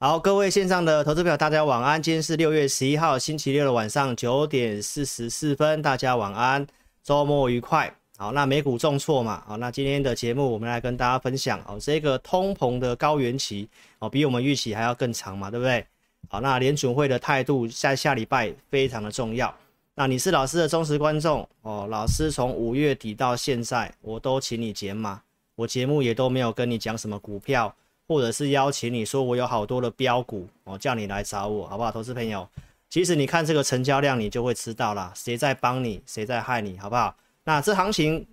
好，各位线上的投资朋友，大家晚安。今天是六月十一号星期六的晚上九点四十四分，大家晚安，周末愉快。好，那美股重挫嘛，好，那今天的节目我们来跟大家分享哦，这个通膨的高原期哦，比我们预期还要更长嘛，对不对？好，那联准会的态度在下礼拜非常的重要。那你是老师的忠实观众哦，老师从五月底到现在，我都请你减码，我节目也都没有跟你讲什么股票。或者是邀请你说我有好多的标股哦，叫你来找我好不好？投资朋友，其实你看这个成交量，你就会知道啦，谁在帮你，谁在害你，好不好？那这行情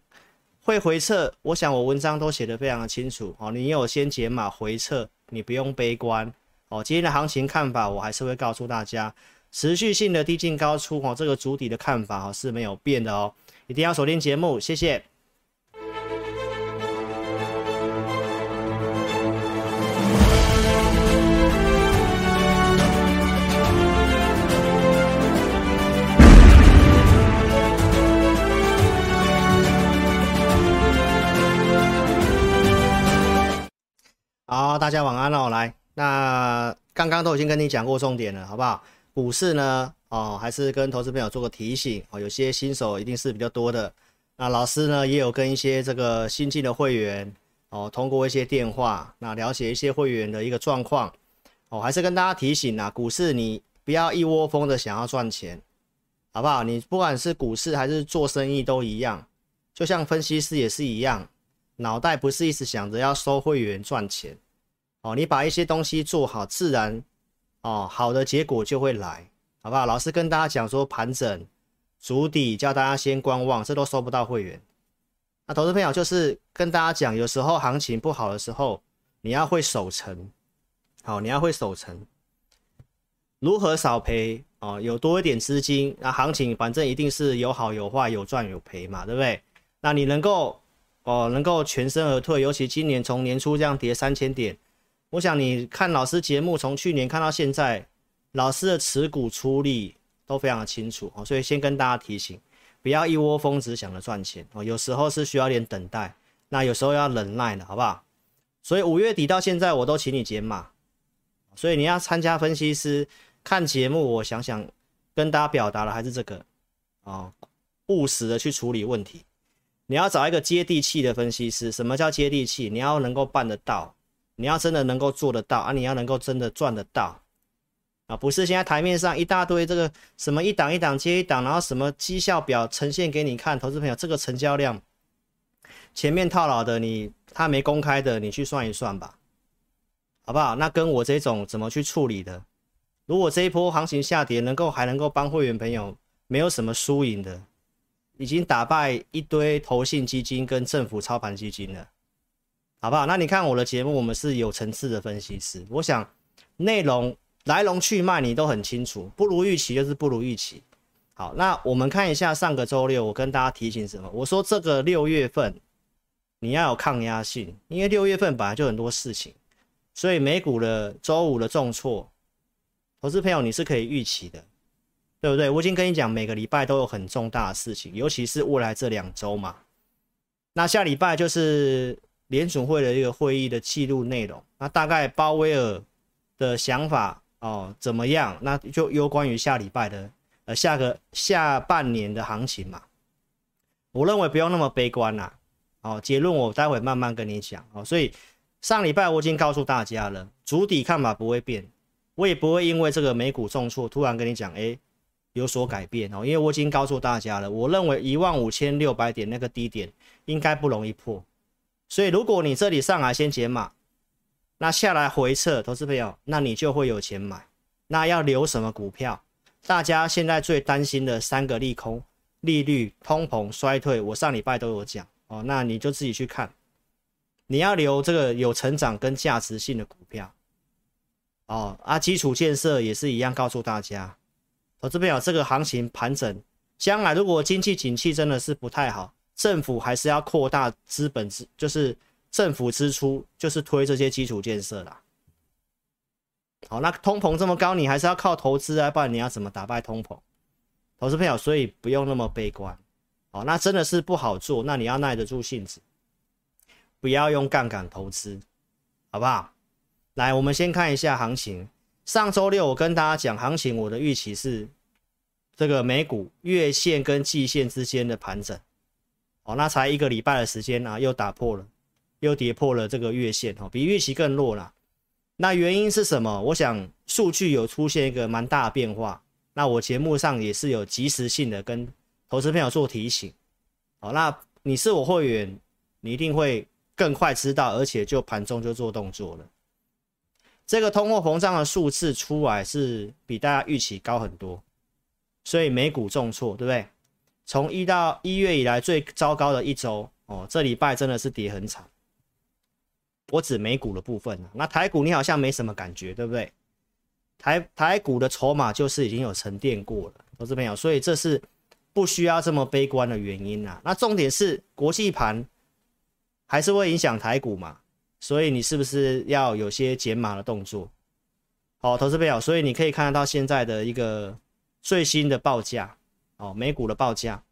会回撤，我想我文章都写得非常的清楚哦。你有先解码回撤，你不用悲观哦。今天的行情看法，我还是会告诉大家，持续性的低进高出哦，这个主体的看法哦是没有变的哦，一定要锁定节目，谢谢。好，大家晚安哦。来，那刚刚都已经跟你讲过重点了，好不好？股市呢，哦，还是跟投资朋友做个提醒哦。有些新手一定是比较多的，那老师呢也有跟一些这个新进的会员哦，通过一些电话，那了解一些会员的一个状况哦，还是跟大家提醒啊，股市你不要一窝蜂的想要赚钱，好不好？你不管是股市还是做生意都一样，就像分析师也是一样，脑袋不是一直想着要收会员赚钱。哦，你把一些东西做好，自然哦，好的结果就会来，好不好？老师跟大家讲说，盘整、筑底，叫大家先观望，这都收不到会员。那投资朋友就是跟大家讲，有时候行情不好的时候，你要会守成，好，你要会守成，如何少赔哦？有多一点资金，那行情反正一定是有好有坏，有赚有赔嘛，对不对？那你能够哦，能够全身而退，尤其今年从年初这样跌三千点。我想你看老师节目，从去年看到现在，老师的持股出力都非常的清楚哦，所以先跟大家提醒，不要一窝蜂只想着赚钱哦，有时候是需要点等待，那有时候要忍耐的，好不好？所以五月底到现在，我都请你解码，所以你要参加分析师看节目，我想想跟大家表达的还是这个哦，务实的去处理问题，你要找一个接地气的分析师，什么叫接地气？你要能够办得到。你要真的能够做得到啊！你要能够真的赚得到啊！不是现在台面上一大堆这个什么一档一档接一档，然后什么绩效表呈现给你看，投资朋友这个成交量，前面套牢的你他没公开的，你去算一算吧，好不好？那跟我这种怎么去处理的？如果这一波行情下跌，能够还能够帮会员朋友没有什么输赢的，已经打败一堆投信基金跟政府操盘基金了。好不好？那你看我的节目，我们是有层次的分析师。我想内容来龙去脉你都很清楚，不如预期就是不如预期。好，那我们看一下上个周六，我跟大家提醒什么？我说这个六月份你要有抗压性，因为六月份本来就很多事情，所以美股的周五的重挫，投资朋友你是可以预期的，对不对？我已经跟你讲，每个礼拜都有很重大的事情，尤其是未来这两周嘛。那下礼拜就是。联储会的一个会议的记录内容，那大概鲍威尔的想法哦怎么样？那就有关于下礼拜的呃下个下半年的行情嘛。我认为不用那么悲观啦。哦，结论我待会慢慢跟你讲哦。所以上礼拜我已经告诉大家了，主体看法不会变，我也不会因为这个美股重挫突然跟你讲哎有所改变哦，因为我已经告诉大家了，我认为一万五千六百点那个低点应该不容易破。所以，如果你这里上来先减码，那下来回撤，投资朋友，那你就会有钱买。那要留什么股票？大家现在最担心的三个利空：利率、通膨、衰退。我上礼拜都有讲哦，那你就自己去看。你要留这个有成长跟价值性的股票哦。啊，基础建设也是一样，告诉大家，投资朋友，这个行情盘整，将来如果经济景气真的是不太好。政府还是要扩大资本支，就是政府支出，就是推这些基础建设啦。好，那通膨这么高，你还是要靠投资啊，不然你要怎么打败通膨？投资朋友，所以不用那么悲观。好，那真的是不好做，那你要耐得住性子，不要用杠杆投资，好不好？来，我们先看一下行情。上周六我跟大家讲行情，我的预期是这个美股月线跟季线之间的盘整。哦，那才一个礼拜的时间啊，又打破了，又跌破了这个月线哦，比预期更弱了。那原因是什么？我想数据有出现一个蛮大的变化。那我节目上也是有及时性的跟投资朋友做提醒。好，那你是我会员，你一定会更快知道，而且就盘中就做动作了。这个通货膨胀的数字出来是比大家预期高很多，所以美股重挫，对不对？从一到一月以来最糟糕的一周哦，这礼拜真的是跌很惨。我指美股的部分，那台股你好像没什么感觉，对不对？台台股的筹码就是已经有沉淀过了，投资朋友，所以这是不需要这么悲观的原因啊。那重点是国际盘还是会影响台股嘛，所以你是不是要有些减码的动作？好，投资朋友，所以你可以看得到现在的一个最新的报价哦，美股的报价，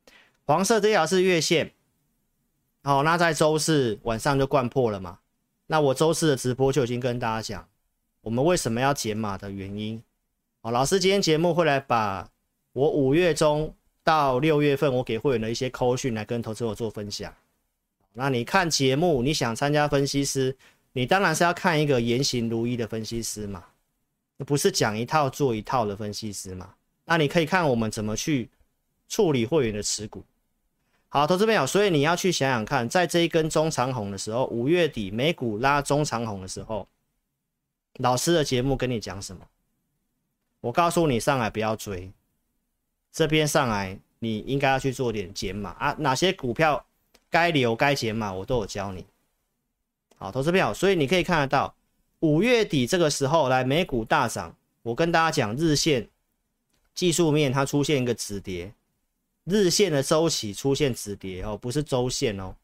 黄色这条是月线，好，那在周四晚上就灌破了嘛。那我周四的直播就已经跟大家讲，我们为什么要减码的原因。哦，老师今天节目会来把我五月中到六月份我给会员的一些扣讯来跟投资者做分享。那你看节目，你想参加分析师，你当然是要看一个言行如一的分析师嘛，不是讲一套做一套的分析师嘛。那你可以看我们怎么去处理会员的持股。好，投资朋友，所以你要去想想看，在这一根中长红的时候，五月底美股拉中长红的时候，老师的节目跟你讲什么？我告诉你，上来不要追，这边上来你应该要去做点减码啊，哪些股票该留该减码，我都有教你。好，投资朋友，所以你可以看得到，五月底这个时候来美股大涨，我跟大家讲，日线技术面它出现一个止跌。日线的周期出现止跌哦，不是周线哦，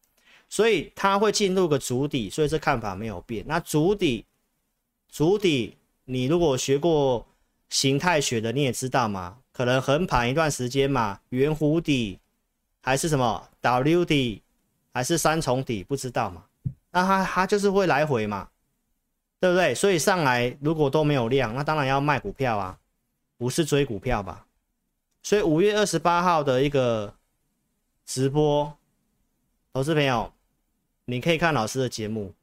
所以它会进入个主底，所以这看法没有变。那主底，主底，你如果学过形态学的，你也知道嘛，可能横盘一段时间嘛，圆弧底还是什么 W 底，还是三重底，不知道嘛？那它它就是会来回嘛，对不对？所以上来如果都没有量，那当然要卖股票啊，不是追股票吧？所以五月二十八号的一个直播，投资朋友，你可以看老师的节目。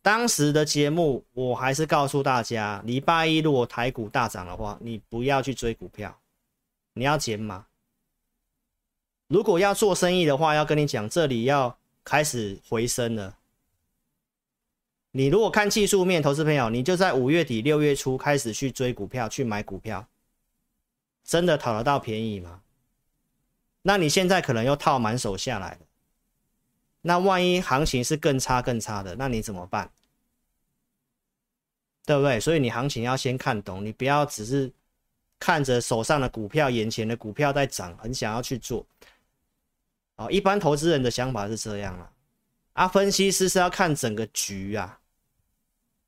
当时的节目，我还是告诉大家，礼拜一如果台股大涨的话，你不要去追股票，你要减码。如果要做生意的话，要跟你讲，这里要开始回升了。你如果看技术面，投资朋友，你就在五月底六月初开始去追股票，去买股票。真的讨得到便宜吗？那你现在可能又套满手下来了，那万一行情是更差更差的，那你怎么办？对不对？所以你行情要先看懂，你不要只是看着手上的股票，眼前的股票在涨，很想要去做。哦，一般投资人的想法是这样啊，啊，分析师是要看整个局啊，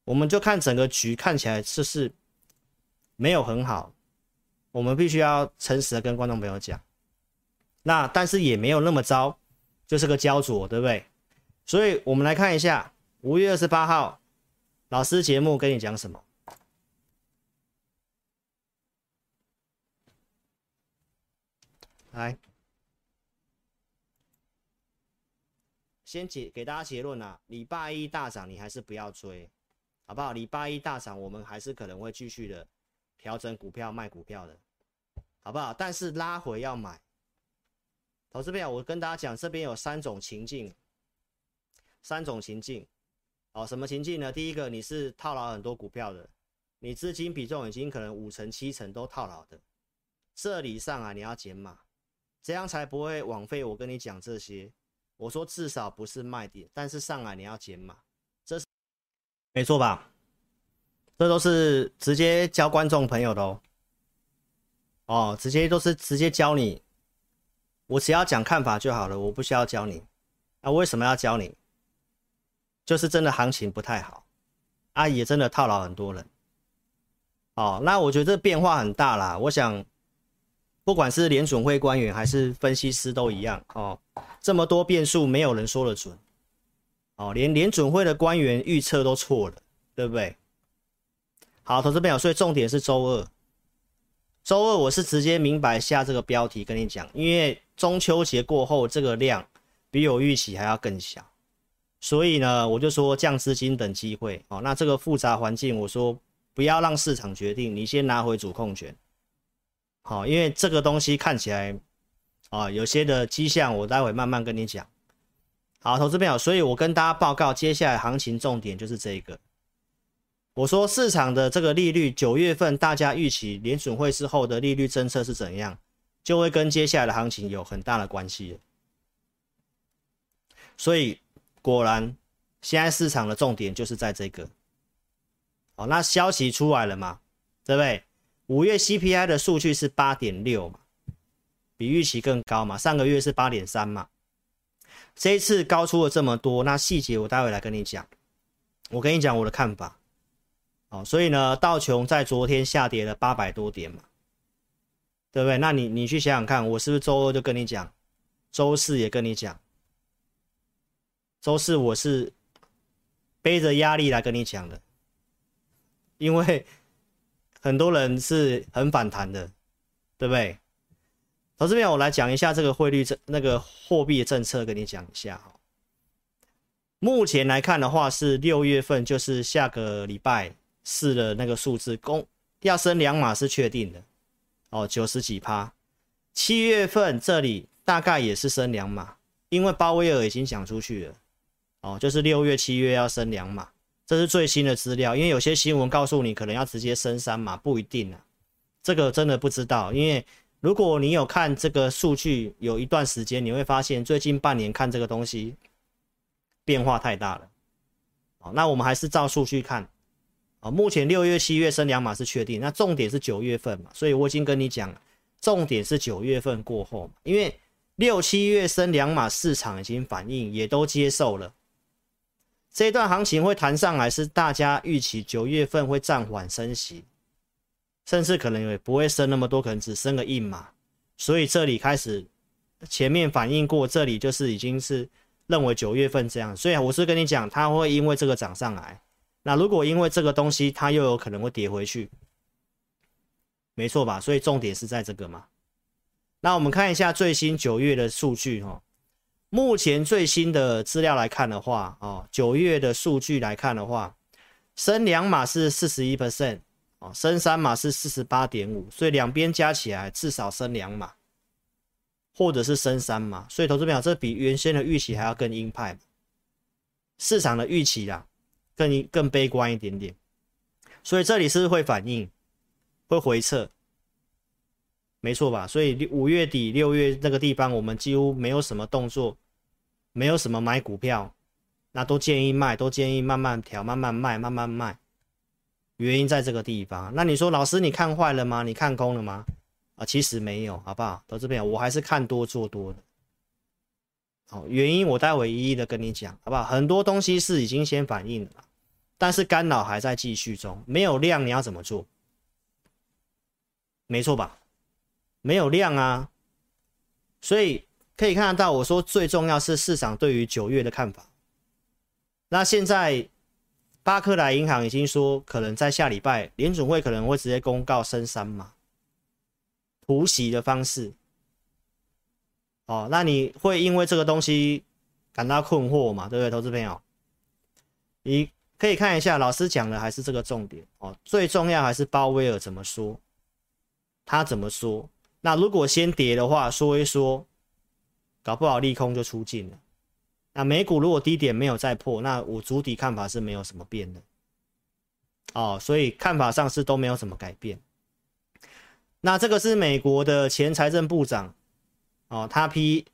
我们就看整个局，看起来就是没有很好。我们必须要诚实的跟观众朋友讲，那但是也没有那么糟，就是个焦灼，对不对？所以我们来看一下五月二十八号老师节目跟你讲什么。来，先解给大家结论啊，礼拜一大涨你还是不要追，好不好？礼拜一大涨我们还是可能会继续的。调整股票卖股票的，好不好？但是拉回要买。投资朋友，我跟大家讲，这边有三种情境，三种情境。哦，什么情境呢？第一个，你是套牢很多股票的，你资金比重已经可能五成七成都套牢的，这里上来你要减码，这样才不会枉费我跟你讲这些。我说至少不是卖点，但是上来你要减码，这是没错吧？这都是直接教观众朋友的哦，哦，直接都是直接教你，我只要讲看法就好了，我不需要教你。那为什么要教你？就是真的行情不太好，啊，也真的套牢很多人。哦，那我觉得这变化很大啦。我想，不管是联准会官员还是分析师都一样哦，这么多变数，没有人说得准。哦，连联准会的官员预测都错了。对不对？好，投资朋友，所以重点是周二。周二我是直接明白下这个标题跟你讲，因为中秋节过后这个量比我预期还要更小，所以呢，我就说降资金等机会。哦，那这个复杂环境，我说不要让市场决定，你先拿回主控权。好，因为这个东西看起来啊，有些的迹象，我待会慢慢跟你讲。好，投资朋友，所以我跟大家报告，接下来行情重点就是这个。我说市场的这个利率，九月份大家预期联准会之后的利率政策是怎样，就会跟接下来的行情有很大的关系。所以果然，现在市场的重点就是在这个。哦，那消息出来了嘛？对不对？五月 CPI 的数据是八点六嘛，比预期更高嘛？上个月是八点三嘛？这一次高出了这么多，那细节我待会来跟你讲。我跟你讲我的看法。哦，所以呢，道琼在昨天下跌了八百多点嘛，对不对？那你你去想想看，我是不是周二就跟你讲，周四也跟你讲，周四我是背着压力来跟你讲的，因为很多人是很反弹的，对不对？好，这边，我来讲一下这个汇率政那个货币政策，跟你讲一下哈。目前来看的话，是六月份，就是下个礼拜。四的那个数字，公要升两码是确定的，哦，九十几趴。七月份这里大概也是升两码，因为鲍威尔已经讲出去了，哦，就是六月、七月要升两码，这是最新的资料。因为有些新闻告诉你可能要直接升三码，不一定啊，这个真的不知道。因为如果你有看这个数据有一段时间，你会发现最近半年看这个东西变化太大了，哦，那我们还是照数据看。啊，目前六月、七月升两码是确定，那重点是九月份嘛，所以我已经跟你讲，重点是九月份过后，因为六七月升两码，市场已经反应也都接受了，这一段行情会弹上来，是大家预期九月份会暂缓升息，甚至可能也不会升那么多，可能只升个一码，所以这里开始前面反应过，这里就是已经是认为九月份这样，所以我是跟你讲，它会因为这个涨上来。那如果因为这个东西，它又有可能会跌回去，没错吧？所以重点是在这个嘛。那我们看一下最新九月的数据哈。目前最新的资料来看的话，哦，九月的数据来看的话，升两码是四十一 percent，哦，升三码是四十八点五，所以两边加起来至少升两码，或者是升三码。所以投资朋友，这比原先的预期还要更鹰派，市场的预期啦。更更悲观一点点，所以这里是会反应，会回撤，没错吧？所以五月底六月那个地方，我们几乎没有什么动作，没有什么买股票，那都建议卖，都建议慢慢调，慢慢卖，慢慢卖。原因在这个地方。那你说老师，你看坏了吗？你看空了吗？啊，其实没有，好不好？到这边我还是看多做多的。好，原因我待会一一的跟你讲，好不好？很多东西是已经先反应了。但是干扰还在继续中，没有量你要怎么做？没错吧？没有量啊，所以可以看得到，我说最重要是市场对于九月的看法。那现在巴克莱银行已经说，可能在下礼拜联准会可能会直接公告升三码，突袭的方式。哦，那你会因为这个东西感到困惑吗？对不对，投资朋友？你。可以看一下，老师讲的还是这个重点哦。最重要还是鲍威尔怎么说，他怎么说。那如果先跌的话，说一说，搞不好利空就出尽了。那美股如果低点没有再破，那我主体看法是没有什么变的。哦，所以看法上是都没有什么改变。那这个是美国的前财政部长哦，他批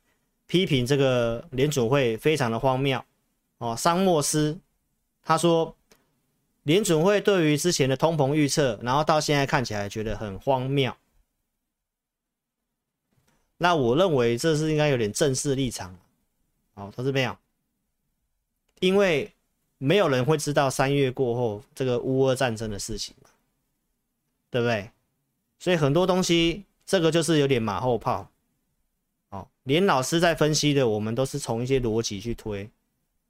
批评这个联准会非常的荒谬哦，桑莫斯。他说，联准会对于之前的通膨预测，然后到现在看起来觉得很荒谬。那我认为这是应该有点正式立场。好，投资朋友，因为没有人会知道三月过后这个乌俄战争的事情，对不对？所以很多东西，这个就是有点马后炮。连老师在分析的，我们都是从一些逻辑去推。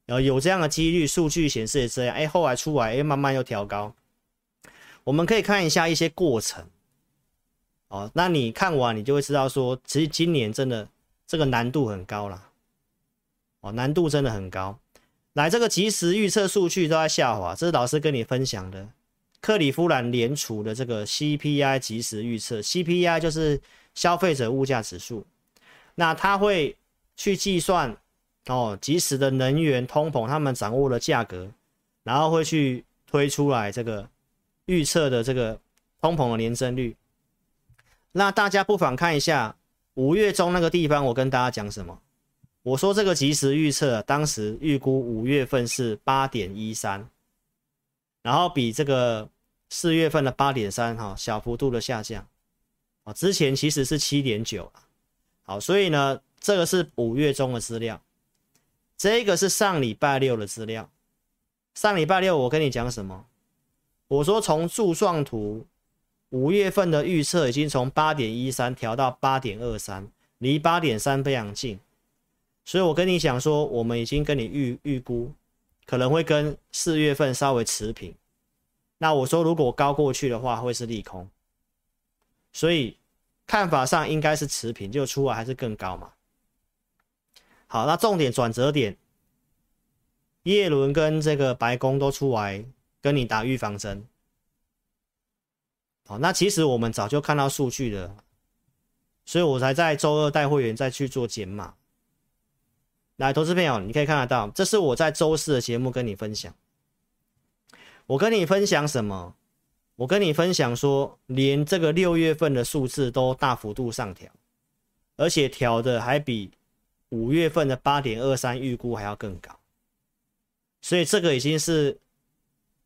呃，有这样的几率，数据显示也这样，哎，后来出来，哎，慢慢又调高。我们可以看一下一些过程，哦，那你看完你就会知道说，其实今年真的这个难度很高啦，哦，难度真的很高。来，这个即时预测数据都在下滑，这是老师跟你分享的，克里夫兰联储的这个 CPI 即时预测，CPI 就是消费者物价指数，那它会去计算。哦，即时的能源通膨，他们掌握了价格，然后会去推出来这个预测的这个通膨的年增率。那大家不妨看一下五月中那个地方，我跟大家讲什么？我说这个即时预测，当时预估五月份是八点一三，然后比这个四月份的八点三哈小幅度的下降。啊，之前其实是七点九。好，所以呢，这个是五月中的资料。这个是上礼拜六的资料。上礼拜六我跟你讲什么？我说从柱状图五月份的预测已经从八点一三调到八点二三，离八点三非常近。所以我跟你讲说，我们已经跟你预预估可能会跟四月份稍微持平。那我说如果高过去的话，会是利空。所以看法上应该是持平，就出来还是更高嘛。好，那重点转折点，叶伦跟这个白宫都出来跟你打预防针。好，那其实我们早就看到数据了，所以我才在周二带会员再去做减码。来，投资朋友，你可以看得到，这是我在周四的节目跟你分享。我跟你分享什么？我跟你分享说，连这个六月份的数字都大幅度上调，而且调的还比。五月份的八点二三预估还要更高，所以这个已经是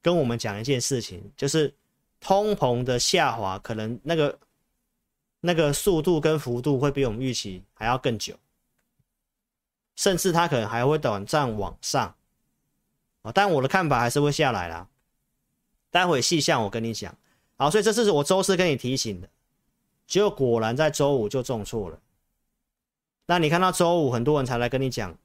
跟我们讲一件事情，就是通膨的下滑可能那个那个速度跟幅度会比我们预期还要更久，甚至它可能还会短暂往上啊，但我的看法还是会下来啦。待会细项我跟你讲，好，所以这是我周四跟你提醒的，结果果然在周五就中错了。那你看到周五很多人才来跟你讲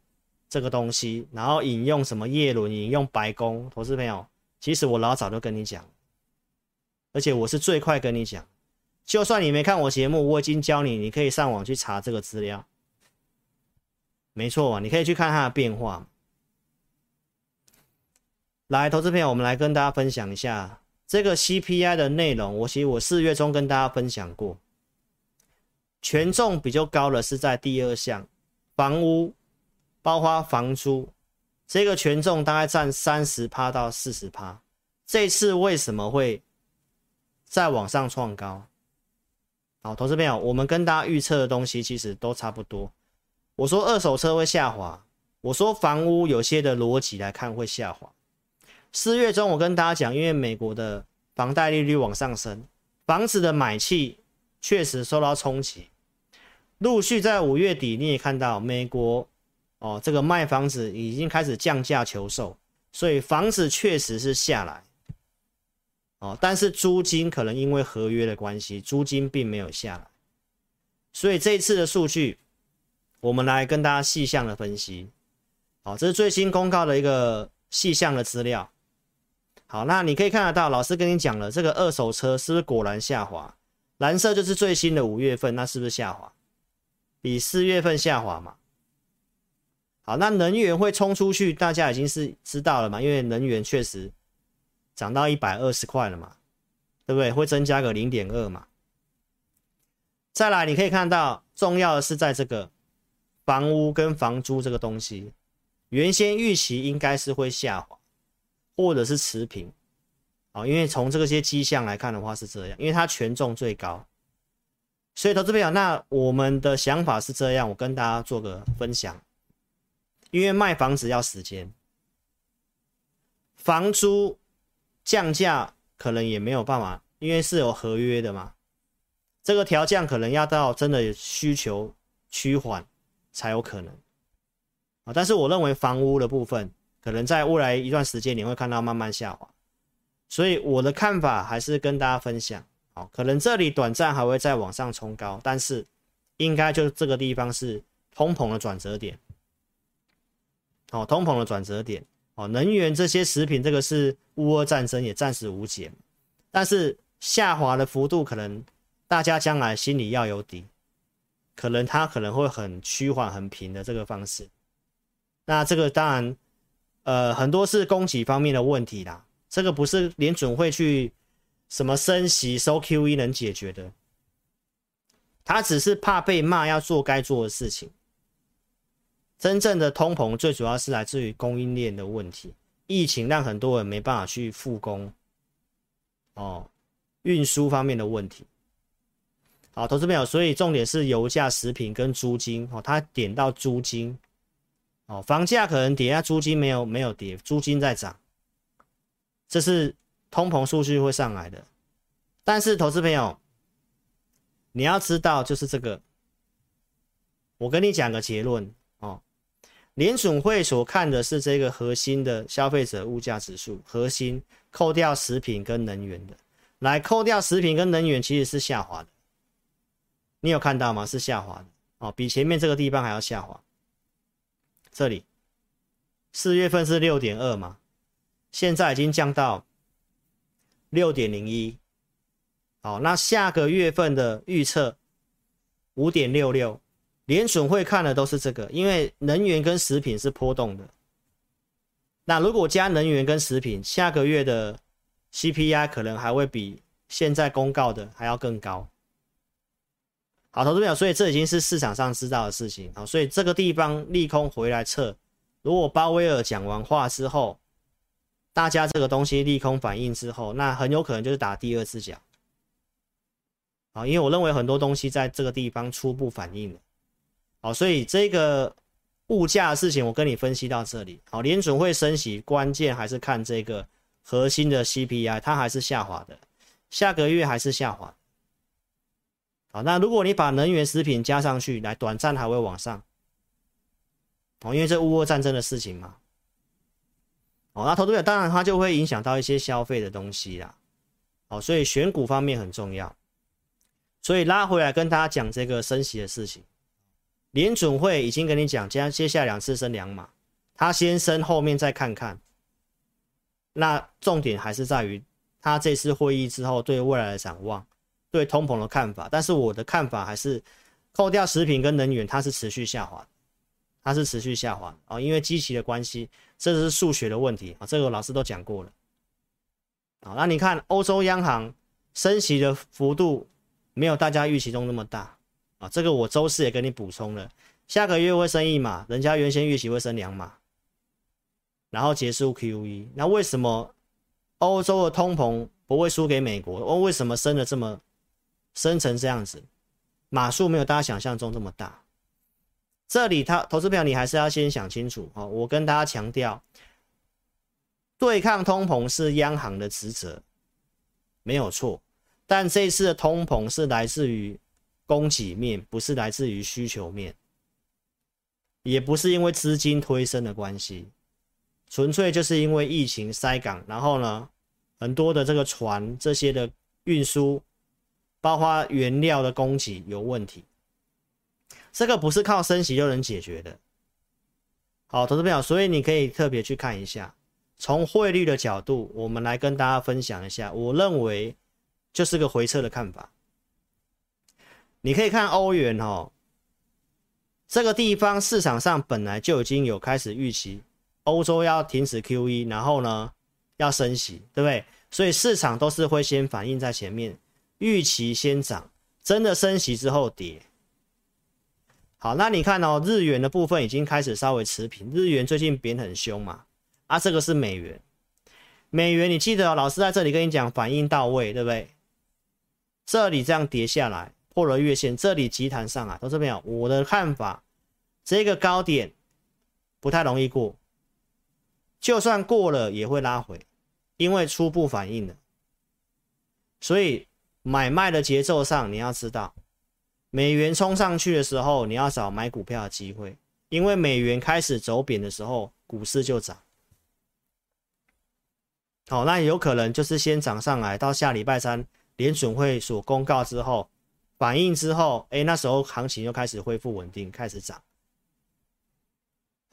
这个东西，然后引用什么叶伦，引用白宫，投资朋友，其实我老早就跟你讲，而且我是最快跟你讲，就算你没看我节目，我已经教你，你可以上网去查这个资料，没错，你可以去看它的变化。来，投资朋友，我们来跟大家分享一下这个 CPI 的内容。我其实我四月中跟大家分享过。权重比较高的是在第二项，房屋，包括房租，这个权重大概占三十趴到四十趴。这次为什么会再往上创高？好，投资朋友，我们跟大家预测的东西其实都差不多。我说二手车会下滑，我说房屋有些的逻辑来看会下滑。四月中我跟大家讲，因为美国的房贷利率往上升，房子的买气。确实受到冲击，陆续在五月底，你也看到美国哦，这个卖房子已经开始降价求售，所以房子确实是下来。哦，但是租金可能因为合约的关系，租金并没有下来，所以这一次的数据，我们来跟大家细项的分析，好，这是最新公告的一个细项的资料，好，那你可以看得到，老师跟你讲了，这个二手车是不是果然下滑？蓝色就是最新的五月份，那是不是下滑？比四月份下滑嘛？好，那能源会冲出去，大家已经是知道了嘛？因为能源确实涨到一百二十块了嘛，对不对？会增加个零点二嘛？再来，你可以看到重要的是在这个房屋跟房租这个东西，原先预期应该是会下滑，或者是持平。啊因为从这些迹象来看的话是这样，因为它权重最高，所以投资朋友，那我们的想法是这样，我跟大家做个分享。因为卖房子要时间，房租降价可能也没有办法，因为是有合约的嘛。这个调降可能要到真的需求趋缓才有可能啊。但是我认为房屋的部分，可能在未来一段时间你会看到慢慢下滑。所以我的看法还是跟大家分享，好，可能这里短暂还会再往上冲高，但是应该就是这个地方是通膨的转折点。哦，通膨的转折点哦，能源这些食品，这个是乌俄战争也暂时无解，但是下滑的幅度可能大家将来心里要有底，可能它可能会很趋缓、很平的这个方式。那这个当然，呃，很多是供给方面的问题啦，这个不是联准会去什么升息收 QE 能解决的，他只是怕被骂，要做该做的事情。真正的通膨最主要是来自于供应链的问题，疫情让很多人没办法去复工，哦，运输方面的问题。好，投资朋友，所以重点是油价、食品跟租金。哦，他点到租金，哦，房价可能跌，啊，租金没有没有跌，租金在涨，这是通膨数据会上来的。但是投资朋友，你要知道就是这个，我跟你讲个结论哦。联准会所看的是这个核心的消费者物价指数，核心扣掉食品跟能源的，来扣掉食品跟能源其实是下滑的，你有看到吗？是下滑的哦，比前面这个地方还要下滑。这里四月份是六点二嘛，现在已经降到六点零一，好，那下个月份的预测五点六六。联准会看的都是这个，因为能源跟食品是波动的。那如果加能源跟食品，下个月的 CPI 可能还会比现在公告的还要更高。好，投资朋友，所以这已经是市场上知道的事情。好，所以这个地方利空回来测，如果鲍威尔讲完话之后，大家这个东西利空反应之后，那很有可能就是打第二次脚。好，因为我认为很多东西在这个地方初步反应了。好，所以这个物价的事情，我跟你分析到这里。好，联准会升息，关键还是看这个核心的 CPI，它还是下滑的，下个月还是下滑。好，那如果你把能源食品加上去，来短暂还会往上。哦，因为这乌俄战争的事情嘛。哦，那投资者当然它就会影响到一些消费的东西啦。哦，所以选股方面很重要。所以拉回来跟大家讲这个升息的事情。联准会已经跟你讲，接接下来两次升两码，他先升，后面再看看。那重点还是在于他这次会议之后对未来的展望，对通膨的看法。但是我的看法还是，扣掉食品跟能源，它是持续下滑，它是持续下滑啊，因为基期的关系，这是数学的问题啊，这个老师都讲过了。好，那你看欧洲央行升息的幅度没有大家预期中那么大。啊，这个我周四也跟你补充了，下个月会升一码，人家原先预期会升两码，然后结束 QE。那为什么欧洲的通膨不会输给美国？哦，为什么升的这么升成这样子？码数没有大家想象中这么大。这里他投资票你还是要先想清楚哦！我跟大家强调，对抗通膨是央行的职责，没有错。但这次的通膨是来自于。供给面不是来自于需求面，也不是因为资金推升的关系，纯粹就是因为疫情塞港，然后呢，很多的这个船这些的运输，包括原料的供给有问题，这个不是靠升息就能解决的。好，投资朋友，所以你可以特别去看一下，从汇率的角度，我们来跟大家分享一下，我认为就是个回撤的看法。你可以看欧元哦，这个地方市场上本来就已经有开始预期欧洲要停止 QE，然后呢要升息，对不对？所以市场都是会先反映在前面，预期先涨，真的升息之后跌。好，那你看哦，日元的部分已经开始稍微持平，日元最近贬很凶嘛，啊，这个是美元，美元你记得，老师在这里跟你讲反应到位，对不对？这里这样跌下来。破了月线，这里急弹上来，投资朋友，我的看法，这个高点不太容易过，就算过了也会拉回，因为初步反应了。所以买卖的节奏上，你要知道，美元冲上去的时候，你要找买股票的机会，因为美元开始走贬的时候，股市就涨。好，那有可能就是先涨上来，到下礼拜三联准会所公告之后。反应之后，哎，那时候行情又开始恢复稳定，开始涨。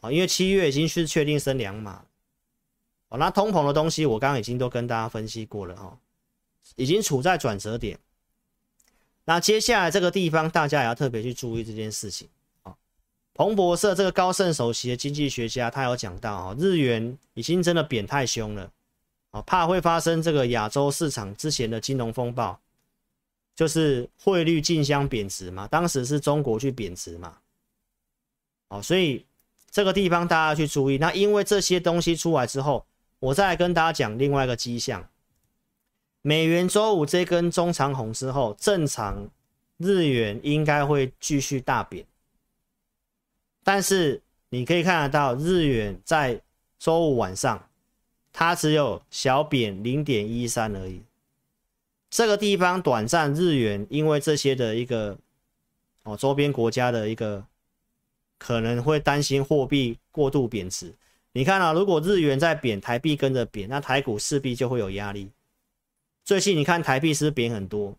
啊，因为七月已经是确定升两码。哦，那通膨的东西我刚刚已经都跟大家分析过了哈，已经处在转折点。那接下来这个地方大家也要特别去注意这件事情。啊，彭博社这个高盛首席的经济学家他有讲到啊，日元已经真的贬太凶了，啊，怕会发生这个亚洲市场之前的金融风暴，就是汇率竞相贬值嘛，当时是中国去贬值嘛，哦，所以这个地方大家要去注意。那因为这些东西出来之后，我再来跟大家讲另外一个迹象。美元周五这根中长红之后，正常日元应该会继续大贬，但是你可以看得到，日元在周五晚上它只有小贬零点一三而已。这个地方短暂日元因为这些的一个哦周边国家的一个可能会担心货币过度贬值。你看啊，如果日元在贬，台币跟着贬，那台股势必就会有压力。最近你看台币是不是贬很多？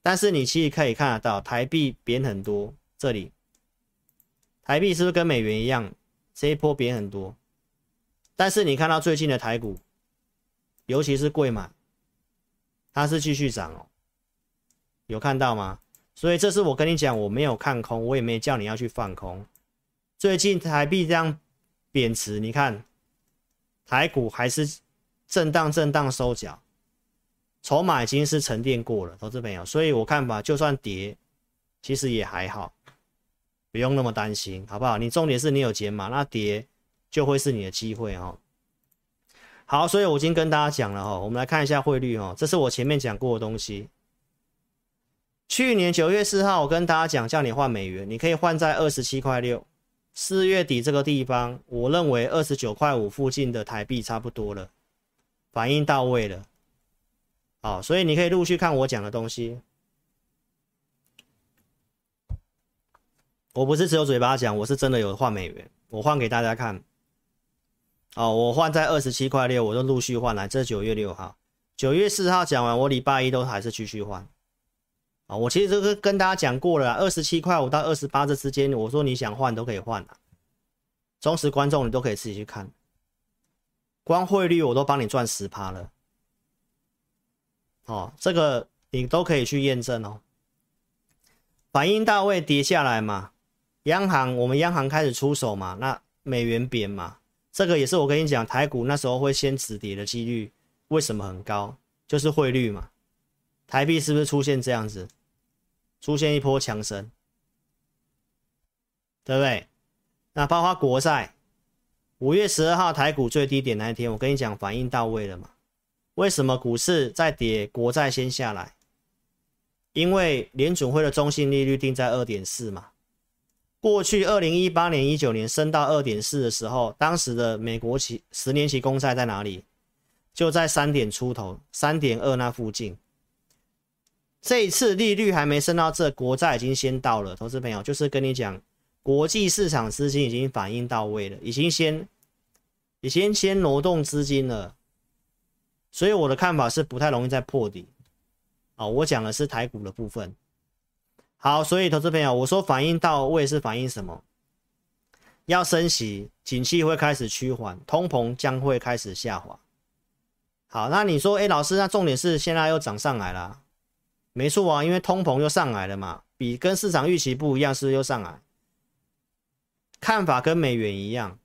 但是你其实可以看得到台币贬很多，这里台币是不是跟美元一样，这一波贬很多？但是你看到最近的台股，尤其是柜买，它是继续涨哦，有看到吗？所以这是我跟你讲，我没有看空，我也没叫你要去放空。最近台币这样贬值，你看台股还是。震荡震荡收脚，筹码已经是沉淀过了，投资朋友，所以我看吧，就算跌，其实也还好，不用那么担心，好不好？你重点是你有减码，那跌就会是你的机会哦。好，所以我已经跟大家讲了哈，我们来看一下汇率哦，这是我前面讲过的东西。去年九月四号，我跟大家讲，叫你换美元，你可以换在二十七块六。四月底这个地方，我认为二十九块五附近的台币差不多了。反应到位了，好，所以你可以陆续看我讲的东西。我不是只有嘴巴讲，我是真的有换美元，我换给大家看。哦，我换在二十七块六，我都陆续换来。这九月六号，九月四号讲完，我礼拜一都还是继续换。啊，我其实这个跟大家讲过了，二十七块五到二十八这之间，我说你想换都可以换啊。忠实观众你都可以自己去看。光汇率我都帮你赚十趴了，哦，这个你都可以去验证哦。反应到位跌下来嘛，央行我们央行开始出手嘛，那美元贬嘛，这个也是我跟你讲，台股那时候会先止跌的几率为什么很高？就是汇率嘛，台币是不是出现这样子，出现一波强升，对不对？那包括国债。五月十二号台股最低点那一天，我跟你讲，反应到位了嘛？为什么股市在跌，国债先下来？因为联准会的中性利率定在二点四嘛。过去二零一八年、一九年升到二点四的时候，当时的美国期十年期公债在哪里？就在三点出头，三点二那附近。这一次利率还没升到这，国债已经先到了。投资朋友，就是跟你讲。国际市场资金已经反应到位了，已经先，已经先挪动资金了，所以我的看法是不太容易再破底。哦，我讲的是台股的部分。好，所以投资朋友，我说反应到位是反映什么？要升息，景气会开始趋缓，通膨将会开始下滑。好，那你说，哎，老师，那重点是现在又涨上来了？没错啊，因为通膨又上来了嘛，比跟市场预期不一样，是不是又上来？看法跟美元一样，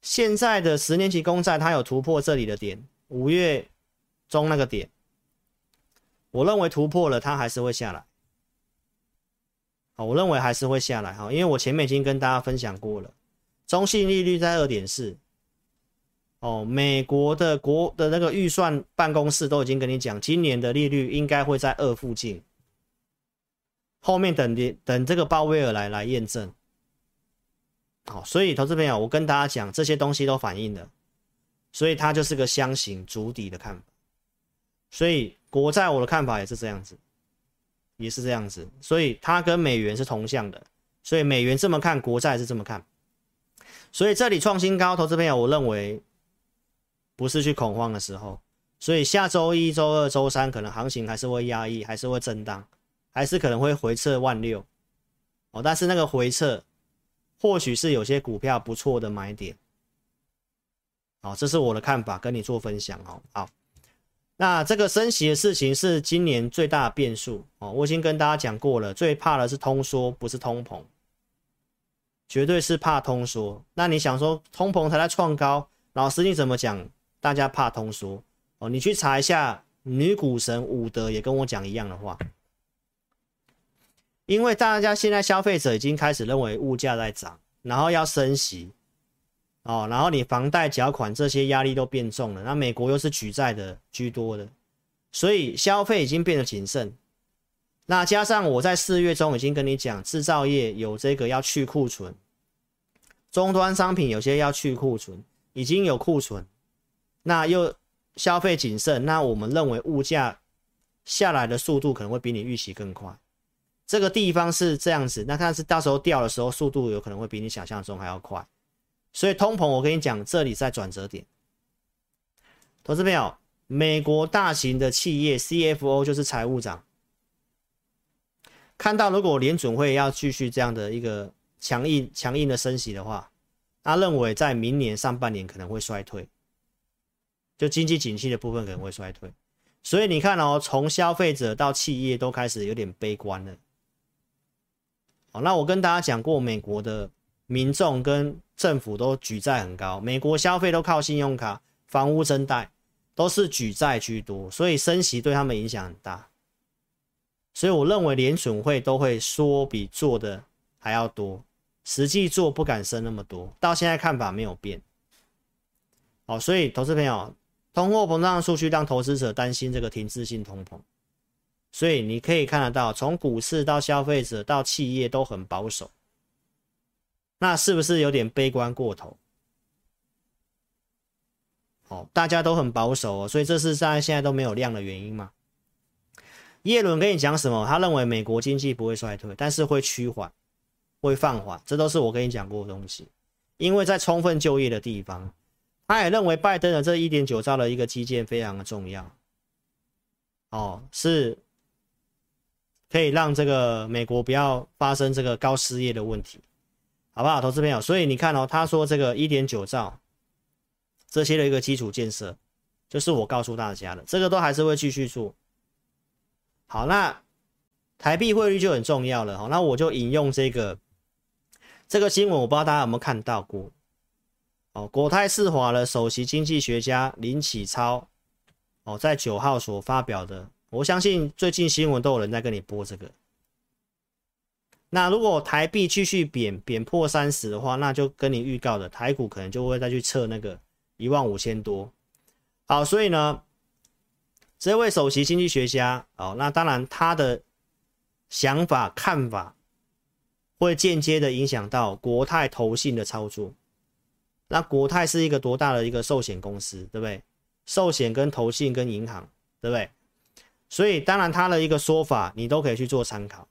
现在的十年期公债它有突破这里的点，五月中那个点，我认为突破了，它还是会下来。好，我认为还是会下来。哈，因为我前面已经跟大家分享过了，中性利率在二点四，哦，美国的国的那个预算办公室都已经跟你讲，今年的利率应该会在二附近，后面等的等这个鲍威尔来来验证。好，所以投资朋友，我跟大家讲，这些东西都反映了，所以它就是个箱型筑底的看法。所以国债我的看法也是这样子，也是这样子，所以它跟美元是同向的，所以美元这么看，国债是这么看。所以这里创新高，投资朋友，我认为不是去恐慌的时候。所以下周一周二周三可能行情还是会压抑，还是会震荡，还是可能会回撤万六。哦，但是那个回撤。或许是有些股票不错的买点。好，这是我的看法，跟你做分享哦。好，那这个升息的事情是今年最大的变数哦。我已经跟大家讲过了，最怕的是通缩，不是通膨，绝对是怕通缩。那你想说通膨才在创高，老师你怎么讲？大家怕通缩哦？你去查一下，女股神伍德也跟我讲一样的话，因为大家现在消费者已经开始认为物价在涨，然后要升息。哦，然后你房贷缴款这些压力都变重了，那美国又是举债的居多的，所以消费已经变得谨慎。那加上我在四月中已经跟你讲，制造业有这个要去库存，终端商品有些要去库存，已经有库存，那又消费谨慎，那我们认为物价下来的速度可能会比你预期更快。这个地方是这样子，那它是到时候掉的时候，速度有可能会比你想象中还要快。所以通膨，我跟你讲，这里在转折点。投资朋友，美国大型的企业 CFO 就是财务长，看到如果联准会要继续这样的一个强硬、强硬的升息的话，他认为在明年上半年可能会衰退，就经济景气的部分可能会衰退。所以你看哦，从消费者到企业都开始有点悲观了。好，那我跟大家讲过美国的。民众跟政府都举债很高，美国消费都靠信用卡、房屋增贷，都是举债居多，所以升息对他们影响很大。所以我认为联准会都会说比做的还要多，实际做不敢升那么多。到现在看法没有变。好，所以投资朋友，通货膨胀的数据让投资者担心这个停滞性通膨，所以你可以看得到，从股市到消费者到企业都很保守。那是不是有点悲观过头？哦，大家都很保守哦，所以这是在现在都没有量的原因嘛？耶伦跟你讲什么？他认为美国经济不会衰退，但是会趋缓，会放缓，这都是我跟你讲过的东西。因为在充分就业的地方，他也认为拜登的这一点九兆的一个基建非常的重要，哦，是可以让这个美国不要发生这个高失业的问题。好不好，投资朋友？所以你看哦，他说这个一点九兆这些的一个基础建设，就是我告诉大家的，这个都还是会继续做。好，那台币汇率就很重要了。好，那我就引用这个这个新闻，我不知道大家有没有看到过。哦，国泰世华的首席经济学家林启超哦，在九号所发表的，我相信最近新闻都有人在跟你播这个。那如果台币继续贬贬破三十的话，那就跟你预告的台股可能就会再去测那个一万五千多。好，所以呢，这位首席经济学家，哦，那当然他的想法看法会间接的影响到国泰投信的操作。那国泰是一个多大的一个寿险公司，对不对？寿险跟投信跟银行，对不对？所以当然他的一个说法，你都可以去做参考。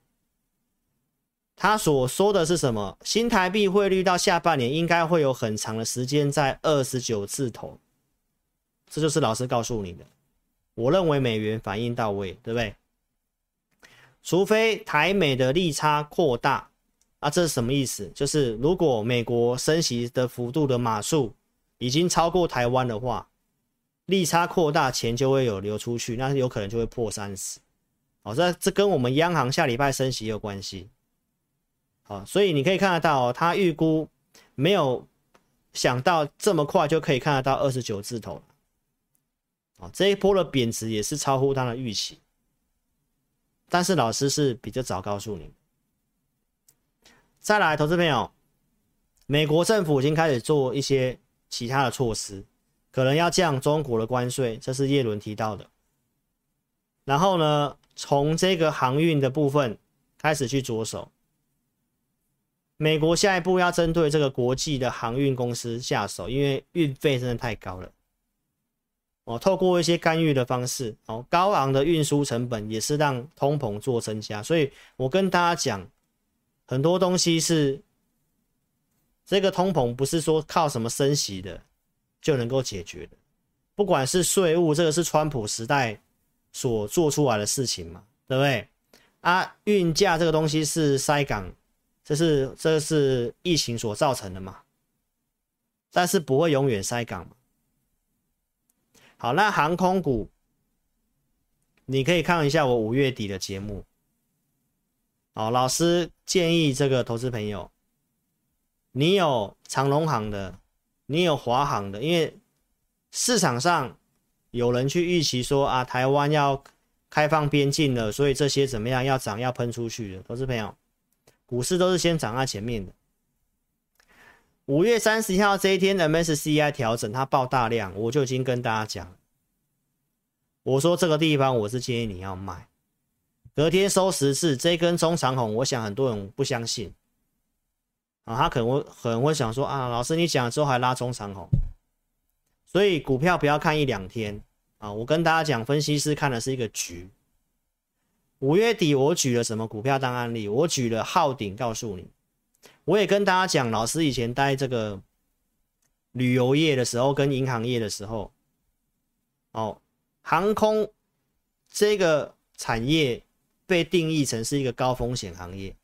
他所说的是什么？新台币汇率到下半年应该会有很长的时间在二十九字头，这就是老师告诉你的。我认为美元反应到位，对不对？除非台美的利差扩大，啊，这是什么意思？就是如果美国升息的幅度的码数已经超过台湾的话，利差扩大，钱就会有流出去，那有可能就会破三十。哦，这这跟我们央行下礼拜升息有关系。好，所以你可以看得到哦，他预估没有想到这么快就可以看得到二十九字头。哦，这一波的贬值也是超乎他的预期，但是老师是比较早告诉你。再来，投资朋友，美国政府已经开始做一些其他的措施，可能要降中国的关税，这是叶伦提到的。然后呢，从这个航运的部分开始去着手。美国下一步要针对这个国际的航运公司下手，因为运费真的太高了。哦，透过一些干预的方式，哦，高昂的运输成本也是让通膨做增加。所以我跟大家讲，很多东西是这个通膨不是说靠什么升息的就能够解决的。不管是税务，这个是川普时代所做出来的事情嘛，对不对？啊，运价这个东西是塞港。这是这是疫情所造成的嘛？但是不会永远塞港嘛。好，那航空股，你可以看一下我五月底的节目。哦，老师建议这个投资朋友，你有长龙航的，你有华航的，因为市场上有人去预期说啊，台湾要开放边境了，所以这些怎么样要涨要喷出去的，投资朋友，股市都是先涨在前面的。五月三十一号这一天 MSCI 调整，它爆大量，我就已经跟大家讲，我说这个地方我是建议你要卖。隔天收十字，这根中长红，我想很多人不相信啊，他可能会可能会想说啊，老师你讲了之后还拉中长红，所以股票不要看一两天啊，我跟大家讲，分析师看的是一个局。五月底我举了什么股票当案例？我举了浩鼎，告诉你，我也跟大家讲，老师以前待这个旅游业的时候，跟银行业的时候，哦，航空这个产业。被定义成是一个高风险行业，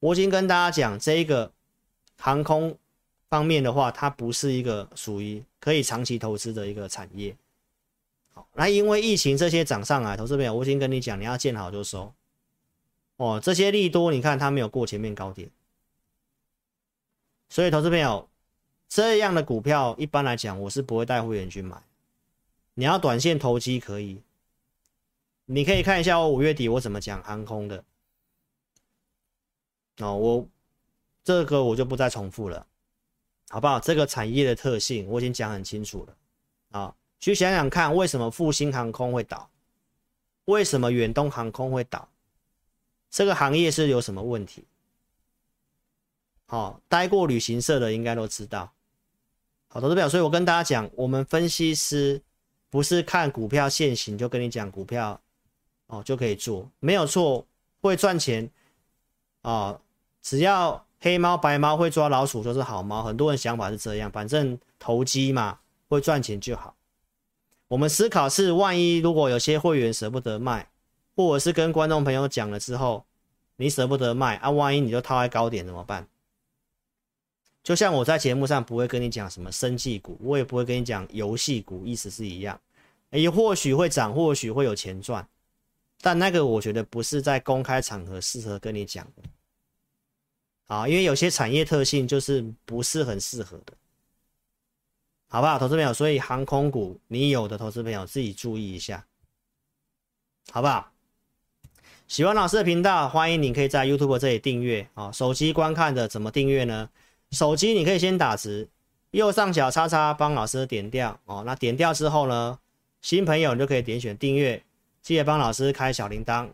我已经跟大家讲，这个航空方面的话，它不是一个属于可以长期投资的一个产业。好，那因为疫情这些涨上来，投资朋友，我已经跟你讲，你要见好就收。哦，这些利多，你看它没有过前面高点，所以投资朋友，这样的股票一般来讲，我是不会带会员去买。你要短线投机可以。你可以看一下我五月底我怎么讲航空的哦，我这个我就不再重复了，好不好？这个产业的特性我已经讲很清楚了啊，去想想看，为什么复兴航空会倒？为什么远东航空会倒？这个行业是有什么问题？好，待过旅行社的应该都知道。好，投资表，所以我跟大家讲，我们分析师不是看股票现行就跟你讲股票。哦，就可以做，没有错，会赚钱啊、哦！只要黑猫白猫会抓老鼠就是好猫，很多人想法是这样，反正投机嘛，会赚钱就好。我们思考是，万一如果有些会员舍不得卖，或者是跟观众朋友讲了之后，你舍不得卖啊，万一你就套在高点怎么办？就像我在节目上不会跟你讲什么生技股，我也不会跟你讲游戏股，意思是一样，也或许会涨，或许会有钱赚。但那个我觉得不是在公开场合适合跟你讲的，啊，因为有些产业特性就是不是很适合的，好不好，投资朋友？所以航空股你有的投资朋友自己注意一下，好不好？喜欢老师的频道，欢迎你可以在 YouTube 这里订阅啊。手机观看的怎么订阅呢？手机你可以先打直，右上角叉叉帮老师点掉哦。那点掉之后呢，新朋友你就可以点选订阅。记得帮老师开小铃铛，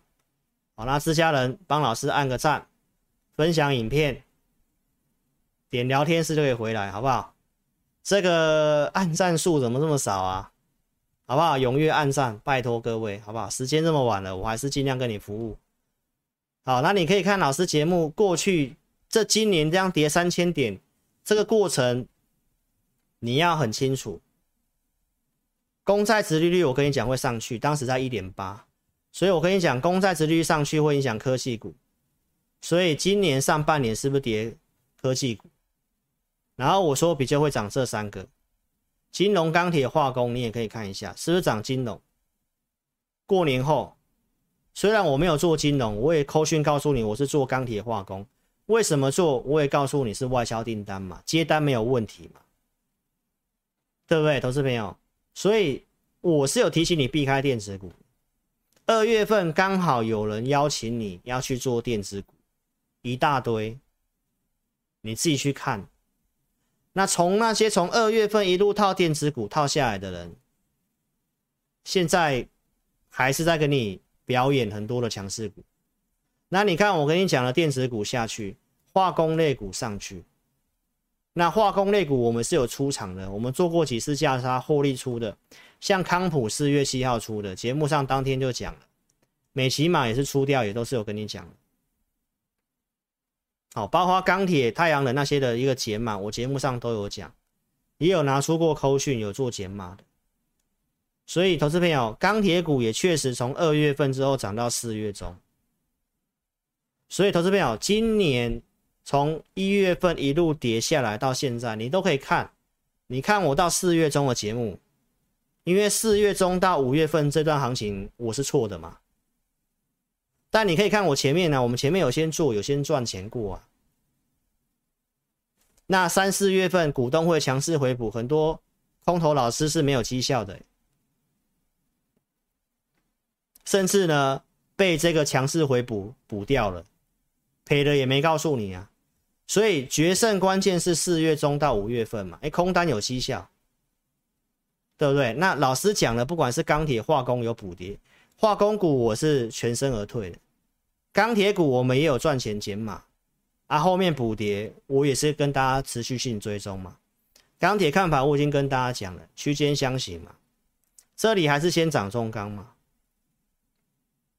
好，那自家人帮老师按个赞，分享影片，点聊天室就可以回来，好不好？这个按赞数怎么这么少啊？好不好？踊跃按赞，拜托各位，好不好？时间这么晚了，我还是尽量跟你服务。好，那你可以看老师节目，过去这今年这样跌三千点，这个过程你要很清楚。公债殖利率，我跟你讲会上去，当时在一点八，所以我跟你讲，公债殖利率上去会影响科技股，所以今年上半年是不是跌科技股？然后我说比较会涨这三个，金融、钢铁、化工，你也可以看一下是不是涨金融。过年后，虽然我没有做金融，我也扣讯告诉你我是做钢铁化工，为什么做？我也告诉你是外销订单嘛，接单没有问题嘛，对不对，投资朋友？所以我是有提醒你避开电子股。二月份刚好有人邀请你要去做电子股，一大堆，你自己去看。那从那些从二月份一路套电子股套下来的人，现在还是在跟你表演很多的强势股。那你看我跟你讲的电子股下去，化工类股上去。那化工类股我们是有出场的，我们做过几次价差获利出的，像康普四月七号出的，节目上当天就讲了，美琪玛也是出掉，也都是有跟你讲。好，包括钢铁、太阳能那些的一个减码，我节目上都有讲，也有拿出过扣讯有做减码的。所以投资朋友，钢铁股也确实从二月份之后涨到四月中。所以投资朋友，今年。从一月份一路跌下来到现在，你都可以看。你看我到四月中的节目，因为四月中到五月份这段行情我是错的嘛。但你可以看我前面呢、我们前面有先做，有先赚钱过啊。那三四月份股东会强势回补，很多空头老师是没有绩效的、甚至呢被这个强势回补补掉了，赔了也没告诉你啊。所以决胜关键是四月中到五月份嘛，哎，空单有绩效，对不对？那老师讲了，不管是钢铁、化工有补跌，化工股我是全身而退的，钢铁股我们也有赚钱减码，啊，后面补跌我也是跟大家持续性追踪嘛。钢铁看法我已经跟大家讲了，区间箱型嘛，这里还是先涨中钢嘛，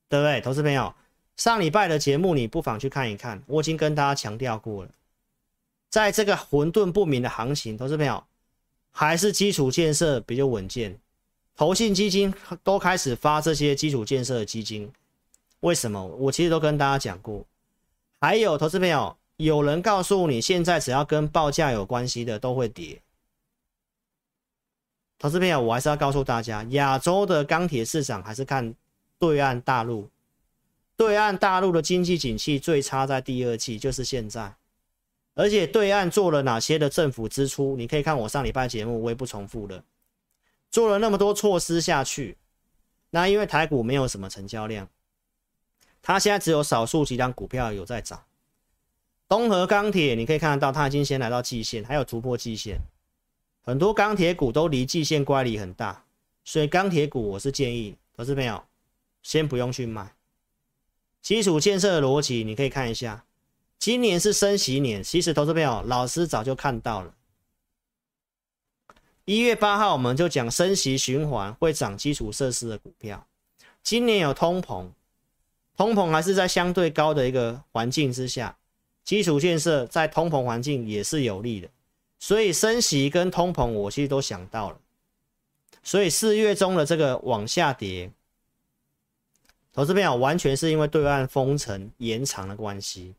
对不对？投资朋友，上礼拜的节目你不妨去看一看，我已经跟大家强调过了。在这个混沌不明的行情，投资朋友还是基础建设比较稳健，投信基金都开始发这些基础建设的基金，为什么？我其实都跟大家讲过。还有投资朋友，有人告诉你，现在只要跟报价有关系的都会跌。投资朋友，我还是要告诉大家，亚洲的钢铁市场还是看对岸大陆，对岸大陆的经济景气最差在第二季，就是现在。而且对岸做了哪些的政府支出？你可以看我上礼拜节目，我也不重复了。做了那么多措施下去，那因为台股没有什么成交量，它现在只有少数几档股票有在涨。东和钢铁你可以看得到，它已经先来到季线，还有突破季线。很多钢铁股都离季线乖离很大，所以钢铁股我是建议投资朋友先不用去买。基础建设的逻辑你可以看一下。今年是升息年，其实投资朋友，老师早就看到了。一月八号我们就讲升息循环会涨基础设施的股票。今年有通膨，通膨还是在相对高的一个环境之下，基础建设在通膨环境也是有利的。所以升息跟通膨我其实都想到了。所以四月中的这个往下跌，投资朋友完全是因为对岸封城延长的关系。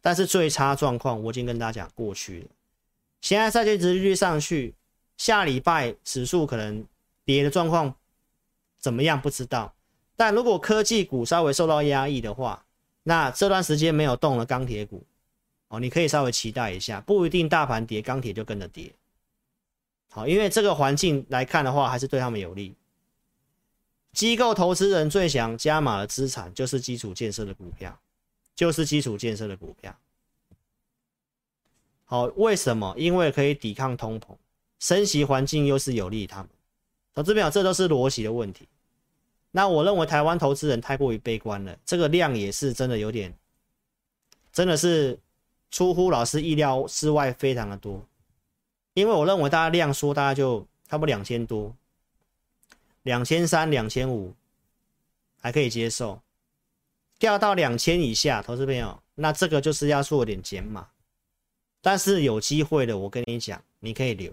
但是最差状况我已经跟大家讲过去了，现在债券殖利率上去，下礼拜指数可能跌的状况怎么样不知道。但如果科技股稍微受到压抑的话，那这段时间没有动了钢铁股哦，你可以稍微期待一下，不一定大盘跌，钢铁就跟着跌。好，因为这个环境来看的话，还是对他们有利。机构投资人最想加码的资产就是基础建设的股票。就是基础建设的股票，好，为什么？因为可以抵抗通膨，升息环境又是有利于他们。投资表，这都是逻辑的问题。那我认为台湾投资人太过于悲观了，这个量也是真的有点，真的是出乎老师意料之外，非常的多。因为我认为大家量缩，大概就差不多两千多，两千三、两千五还可以接受。掉到两千以下，投资朋友，那这个就是要做点减码，但是有机会的，我跟你讲，你可以留。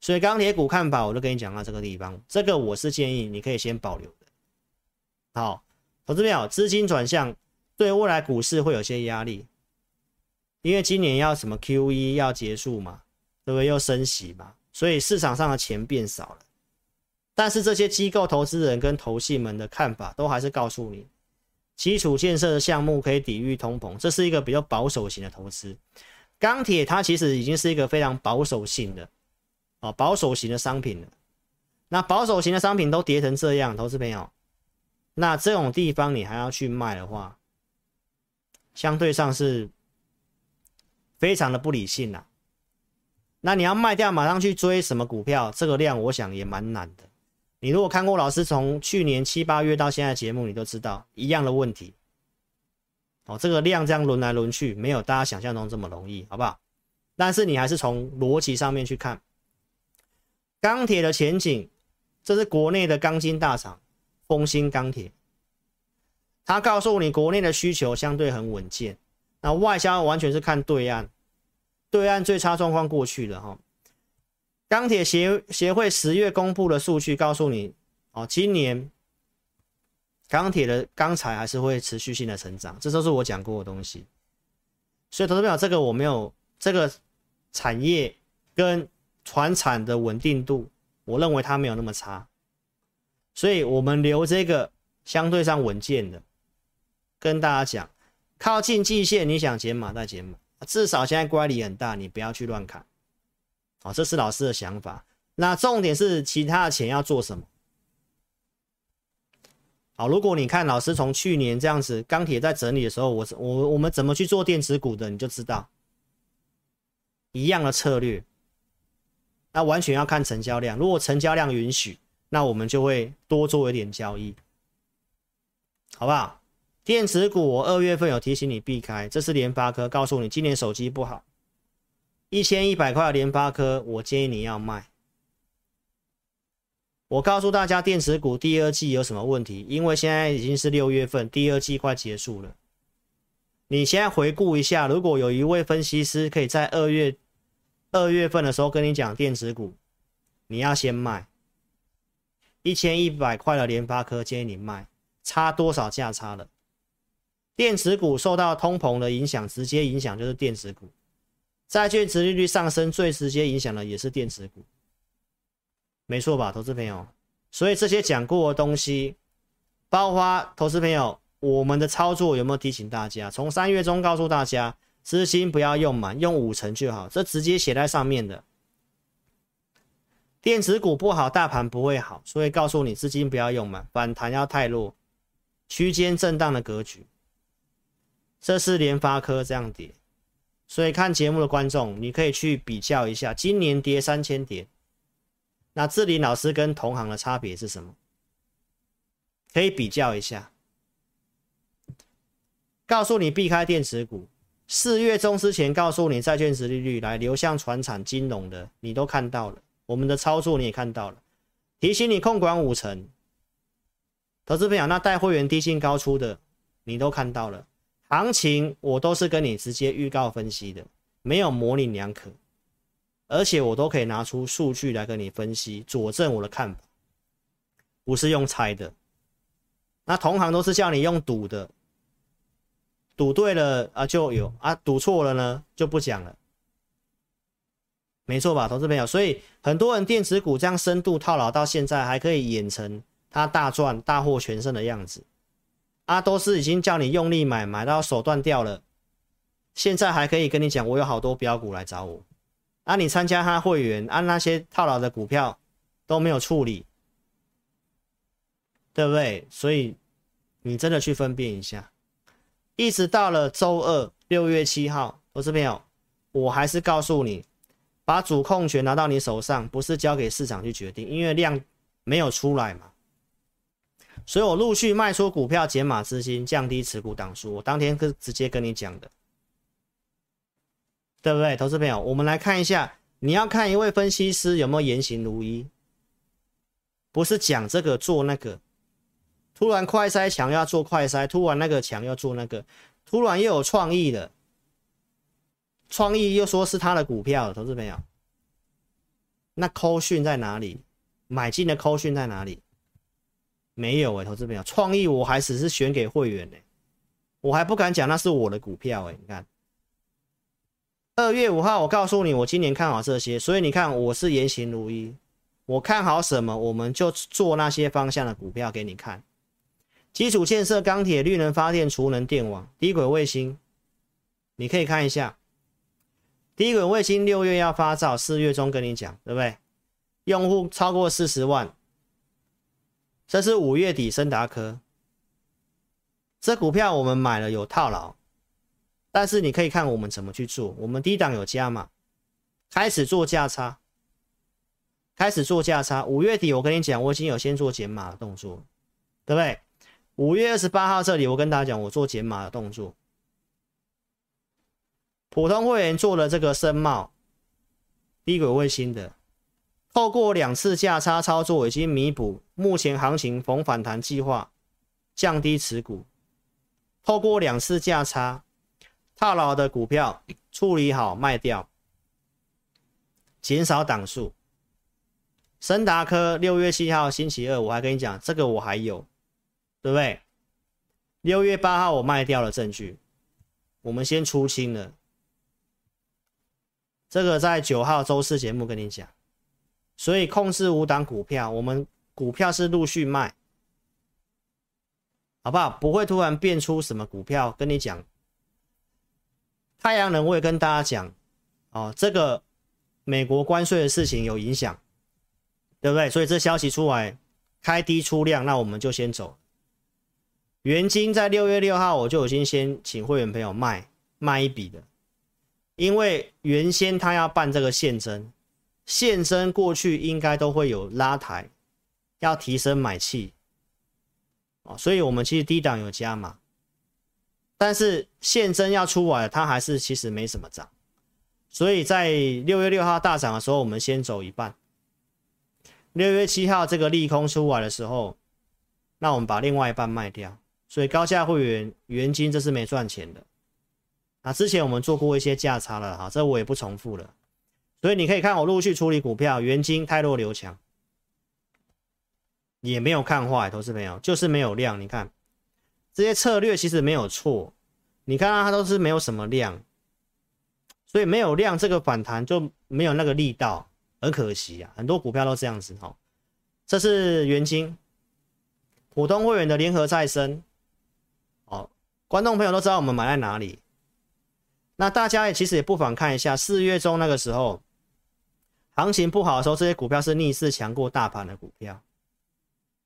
所以钢铁股看法，我都跟你讲到这个地方，这个我是建议你可以先保留。好，投资朋友，资金转向对未来股市会有些压力，因为今年要什么 QE 要结束嘛，对不对？又升息嘛，所以市场上的钱变少了。但是这些机构投资人跟投信们的看法，都还是告诉你。基础建设的项目可以抵御通膨，这是一个比较保守型的投资。钢铁它其实已经是一个非常保守性的哦，保守型的商品了。那保守型的商品都跌成这样，投资朋友，那这种地方你还要去卖的话，相对上是非常的不理性啦。那你要卖掉，马上去追什么股票？这个量我想也蛮难的。你如果看过老师从去年七八月到现在节目，你都知道一样的问题。哦，这个量这样轮来轮去，没有大家想象中这么容易，好不好？但是你还是从逻辑上面去看钢铁的前景。这是国内的钢筋大厂丰兴钢铁，他告诉你国内的需求相对很稳健，那外销完全是看对岸，对岸最差状况过去了哈。钢铁协协会十月公布的数据告诉你，哦，今年钢铁的钢材还是会持续性的成长，这都是我讲过的东西。所以投资朋友，这个我没有这个产业跟船产的稳定度，我认为它没有那么差，所以我们留这个相对上稳健的，跟大家讲，靠近季线你想减码再减码，至少现在乖离很大，你不要去乱砍，好，这是老师的想法。那重点是其他的钱要做什么？好，如果你看老师从去年这样子钢铁在整理的时候，我我我们怎么去做电子股的，你就知道一样的策略。那完全要看成交量，如果成交量允许，那我们就会多做一点交易，好不好？电子股我二月份有提醒你避开，这是联发科，告诉你今年手机不好，一千一百块联发科，我建议你要卖。我告诉大家，电池股第二季有什么问题？因为现在已经是六月份，第二季快结束了。你现在回顾一下，如果有一位分析师可以在二月二月份的时候跟你讲电子股，你要先卖一千一百块的联发科，建议你卖，差多少价差了？电子股受到通膨的影响，直接影响就是电子股。债券殖利率上升，最直接影响的也是电子股。没错吧，投资朋友？所以这些讲过的东西，包括投资朋友，我们的操作有没有提醒大家？从三月中告诉大家，资金不要用满，用五成就好，这直接写在上面的。电子股不好，大盘不会好，所以告诉你资金不要用满，反弹要太弱，区间震荡的格局。这是联发科这样跌，所以看节目的观众，你可以去比较一下，今年跌三千点。那智霖老师跟同行的差别是什么？可以比较一下，告诉你避开电子股。四月中之前告诉你债券殖利率来流向传产金融的，你都看到了。我们的操作你也看到了，提醒你控管五成。投资朋友，那带会员低进高出的，你都看到了。行情我都是跟你直接预告分析的，没有模棱两可。而且我都可以拿出数据来跟你分析，佐证我的看法，不是用猜的。那同行都是叫你用赌的，赌对了啊就有啊，赌错了呢就不讲了，没错吧，投资朋友？所以很多人电子股这样深度套牢到现在，还可以演成他大赚大获全胜的样子，啊，都是已经叫你用力买，买到手断掉了，现在还可以跟你讲，我有好多标股来找我。啊，你参加他会员，按、啊、那些套牢的股票都没有处理，对不对？所以你真的去分辨一下。一直到了周二，六月七号，投资朋友，我还是告诉你，把主控权拿到你手上，不是交给市场去决定，因为量没有出来嘛。所以我陆续卖出股票，减码资金，降低持股档数。我当天是直接跟你讲的。对不对，投资朋友？我们来看一下，你要看一位分析师有没有言行如一，不是讲这个做那个，突然快筛强要做快筛，突然那个强要做那个，突然又有创意的，创意又说是他的股票，投资朋友，那扣讯在哪里？买进的扣讯在哪里？没有哎，投资朋友，创意我还只是选给会员呢，我还不敢讲那是我的股票哎，你看。二月五号，我告诉你，我今年看好这些，所以你看我是言行如一。我看好什么，我们就做那些方向的股票给你看。基础建设、钢铁、绿能发电、储能、电网、低轨卫星，你可以看一下。低轨卫星六月要发照，四月中跟你讲，对不对？用户超过四十万，这是五月底升达科，这股票我们买了有套牢。但是你可以看我们怎么去做，我们低档有加码，开始做价差，开始做价差。五月底我跟你讲，我已经有先做减码的动作，对不对？五月二十八号这里我跟大家讲，我做减码的动作。普通会员做了这个深茂低轨卫星的，透过两次价差操作，已经弥补目前行情逢反弹计划，降低持股，透过两次价差。套牢的股票处理好卖掉，减少档数。升达科六月七号星期二，我还跟你讲这个我还有，对不对？六月八号我卖掉了证据，我们先出清了，这个在九号周四节目跟你讲，所以控制五档股票，我们股票是陆续卖，好不好？不会突然变出什么股票跟你讲。太阳能我也跟大家讲，哦，这个美国关税的事情有影响，对不对？所以这消息出来，开低出量，那我们就先走。原金在六月六号我就已经先请会员朋友卖卖一笔的。因为原先他要办这个现增，现增过去应该都会有拉抬，要提升买气，哦，所以我们其实低档有加嘛，但是现增要出来，它还是其实没什么涨，所以在六月六号大涨的时候，我们先走一半，六月七号这个利空出来的时候，那我们把另外一半卖掉，所以高价会员元金这是没赚钱的。那之前我们做过一些价差了哈，这我也不重复了。所以你可以看我陆续处理股票，元晶太弱刘强，也没有看坏，投资朋友就是没有量。你看这些策略其实没有错，你看它都是没有什么量，所以没有量这个反弹就没有那个力道，很可惜啊。很多股票都这样子哈。这是元金，普通会员的联合再生，哦，观众朋友都知道我们买在哪里。那大家也其实也不妨看一下，四月中那个时候，行情不好的时候，这些股票是逆势强过大盘的股票。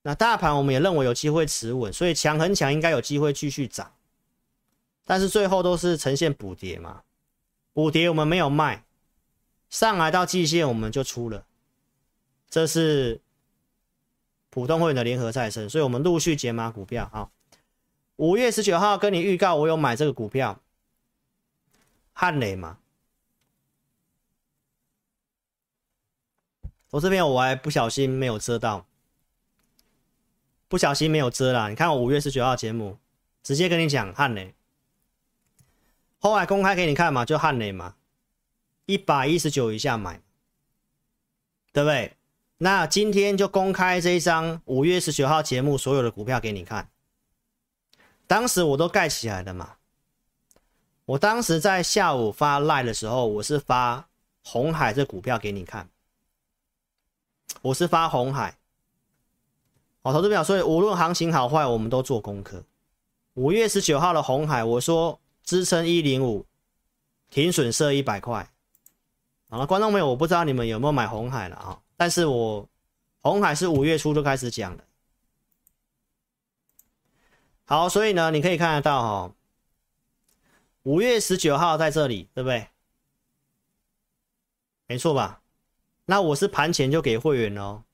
那大盘我们也认为有机会持稳，所以强很强，应该有机会继续涨。但是最后都是呈现补跌嘛，补跌我们没有卖，上来到季线我们就出了。这是普通会员的联合再生，所以我们陆续解码股票。好，五月十九号跟你预告，我有买这个股票。汉雷嘛，我这边我还不小心没有遮到，不小心没有遮啦。你看我五月十九号节目，直接跟你讲汉雷，后来公开给你看嘛，就汉雷嘛，一百一十九以下买，对不对？那今天就公开这一张五月十九号节目所有的股票给你看，当时我都盖起来了嘛。我当时在下午发 Line 的时候，我是发红海这股票给你看，我是发红海，好，投资表，所以无论行情好坏，我们都做功课。五月十九号的红海，我说支撑一零五，停损设一百块。好了，观众朋友，我不知道你们有没有买红海了啊？但是我红海是五月初就开始讲的。好，所以呢，你可以看得到哈。五月十九号在这里，对不对？没错吧？那我是盘前就给会员哦，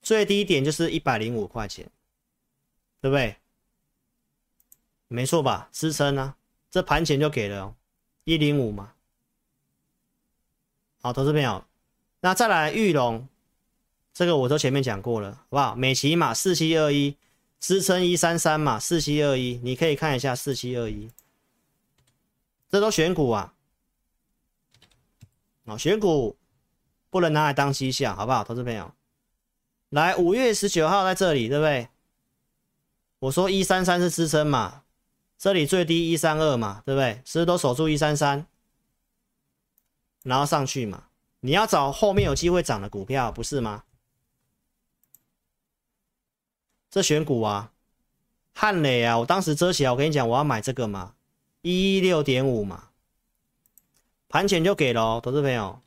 最低点就是一百零五块钱，对不对？没错吧？支撑呢？这盘前就给了，一零五嘛。好，投资朋友，那再来玉龙，这个我都前面讲过了，好不好？美琪玛四七二一。支撑一三三嘛，四七二一，你可以看一下四七二一，这都选股啊，哦，选股不能拿来当绩效，好不好，投资朋友？来，五月十九号在这里，对不对？我说一三三是支撑嘛，这里最低一三二嘛，对不对？是不是都守住一三三，然后上去嘛？你要找后面有机会涨的股票，不是吗？这选股啊，汉磊啊，我当时遮起来，我跟你讲，我要买这个嘛，一一六点五嘛，盘前就给了哦，投资朋友。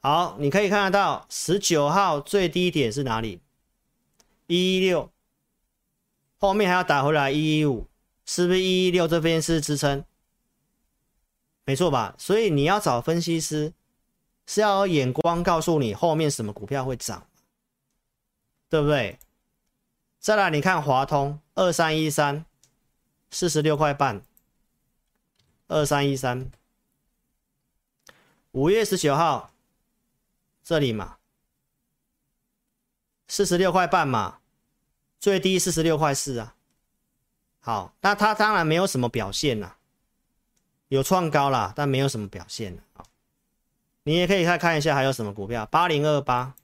好，你可以看得到十九号最低点是哪里？一一六，后面还要打回来一一五，是不是一一六这边是支撑？没错吧？所以你要找分析师。是要眼光告诉你后面什么股票会涨，对不对？再来，你看华通二三一三，四十六块半，二三一三，五月十九号这里嘛，四十六块半嘛，最低四十六块四啊。好，那它当然没有什么表现啦，有创高啦，但没有什么表现啊。你也可以再看一下还有什么股票，八零二八，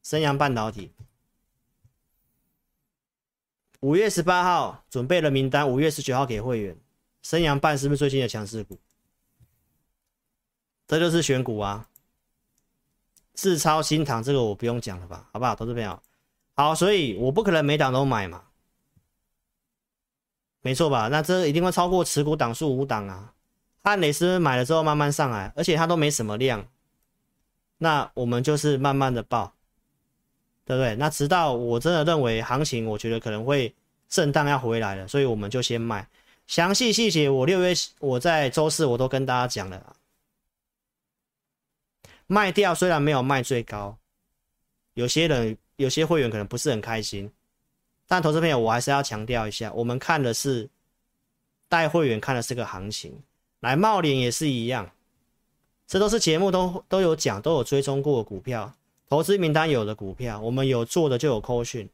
升阳半导体，五月十八号准备了名单，五月十九号给会员。升阳半是不是最近的强势股？这就是选股啊。智超、新唐这个我不用讲了吧，好不好？投资朋友，好，所以我不可能每档都买嘛，没错吧？那这一定会超过持股档数五档啊。汉雷是不是买了之后慢慢上来，而且它都没什么量，那我们就是慢慢的报，对不对？那直到我真的认为行情，我觉得可能会震荡要回来了，所以我们就先卖。详细细节我六月我在周四我都跟大家讲了。卖掉虽然没有卖最高，有些人有些会员可能不是很开心，但投资朋友我还是要强调一下，我们看的是带会员看的是个行情，来茂林也是一样，这都是节目都都有讲都有追踪过股票，投资名单有的股票，我们有做的就有扣讯，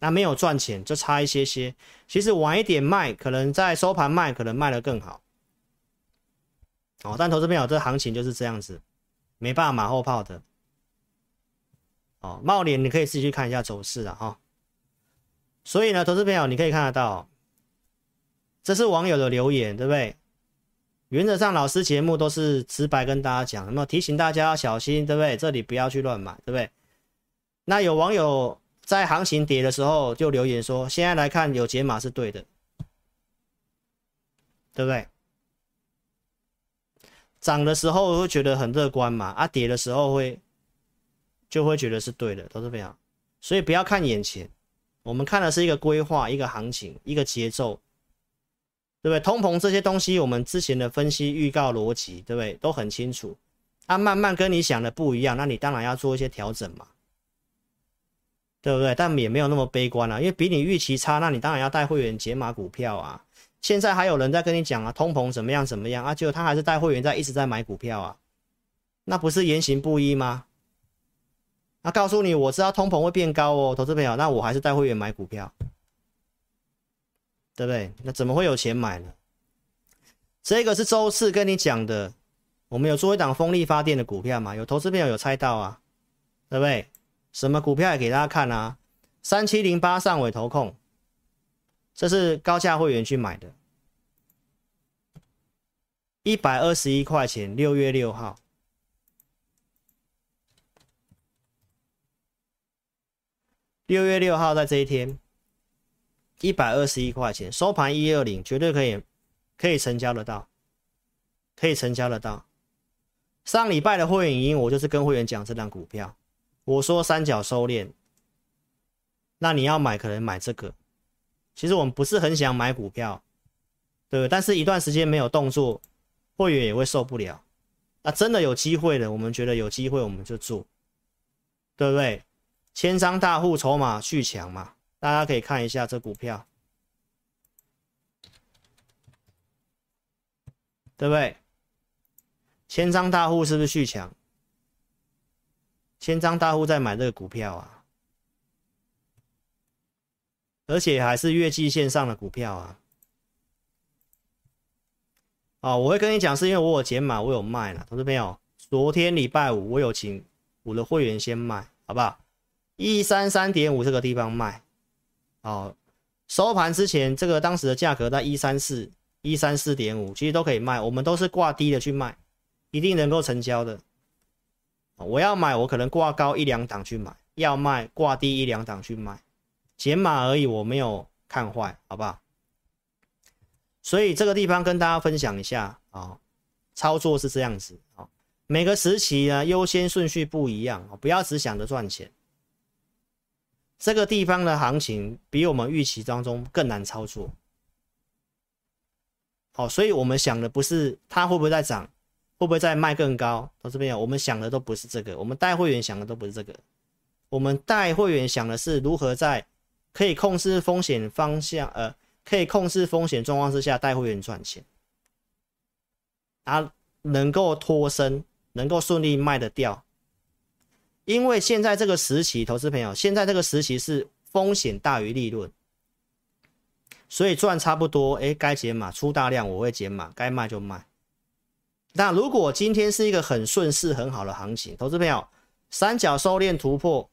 那没有赚钱就差一些些，其实晚一点卖，可能在收盘卖，可能卖得更好。哦，但投资朋友，这行情就是这样子，没办法马后炮的。哦，茂联你可以自己去看一下走势了哈、所以呢，投资朋友你可以看得到，这是网友的留言，对不对？原则上，老师节目都是直白跟大家讲，那么提醒大家要小心，对不对？这里不要去乱买，对不对？那有网友在行情跌的时候就留言说，现在来看有解码是对的，对不对？涨的时候会觉得很乐观嘛，啊，跌的时候会就会觉得是对的，都是这样。所以不要看眼前，我们看的是一个规划、一个行情、一个节奏，对不对？通膨这些东西，我们之前的分析预告逻辑，对不对？都很清楚。啊，慢慢跟你想的不一样，那你当然要做一些调整嘛，对不对？但也没有那么悲观啊，因为比你预期差，那你当然要带会员解码股票啊。现在还有人在跟你讲啊，通膨怎么样怎么样啊？结果他还是带会员在一直在买股票啊，那不是言行不一吗？那告诉你，我知道通膨会变高哦，投资朋友，那我还是带会员买股票，对不对？那怎么会有钱买呢？这个是周四跟你讲的，我们有做一档风力发电的股票嘛？有投资朋友有猜到啊？对不对？什么股票也给大家看啊？三七零八上尾投控。这是高价会员去买的，一百二十一块钱，六月六号，六月六号在这一天，一百二十一块钱，收盘一二零，绝对可以，可以成交得到，可以成交得到。上礼拜的会员营，我就是跟会员讲这档股票，我说三角收敛，那你要买，可能买这个。其实我们不是很想买股票，对？但是一段时间没有动作，会员也会受不了。那真的有机会的，我们觉得有机会我们就做，对不对？千张大户筹码续强嘛，大家可以看一下这股票，对不对？千张大户是不是续强？千张大户在买这个股票啊。而且还是月季线上的股票啊！哦，我会跟你讲，是因为我有减码，我有卖了，同志朋友。昨天礼拜五我有请我的会员先卖，好不好？一三三点五这个地方卖，哦，收盘之前这个当时的价格在一三四一三四点五，其实都可以卖，我们都是挂低的去卖，一定能够成交的。我要买，我可能挂高一两档去买；要卖，挂低一两档去卖。减码而已，我没有看坏，好不好？所以这个地方跟大家分享一下啊、操作是这样子啊、每个时期呢优先顺序不一样，不要只想着赚钱。这个地方的行情比我们预期当中更难操作，好、所以我们想的不是它会不会再涨，会不会再卖更高，到这边我们想的都不是这个，我们带会员想的都不是这个，我们带会员想的是如何在。可以控制风险方向，呃，可以控制风险状况之下带会员赚钱，啊，能够脱身，能够顺利卖得掉。因为现在这个时期，投资朋友，现在这个时期是风险大于利润，所以赚差不多，哎，该减码出大量我会减码，该卖就卖。那如果今天是一个很顺势、很好的行情，投资朋友，三角收敛突破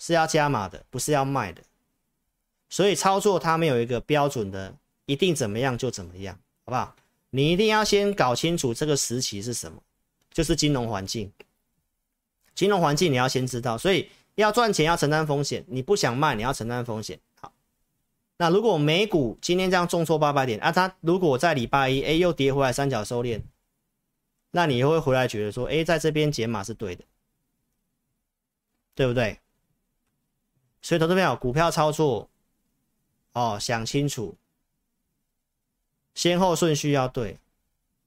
是要加码的，不是要卖的。所以操作它没有一个标准的，一定怎么样就怎么样，好不好？你一定要先搞清楚这个时期是什么，就是金融环境。金融环境你要先知道，所以要赚钱要承担风险，你不想卖你要承担风险。好，那如果美股今天这样重挫八百点啊，它如果在礼拜一哎又跌回来三角收敛，那你会回来觉得说，哎，在这边解码是对的，对不对？所以投资朋友股票操作。哦，想清楚，先后顺序要对，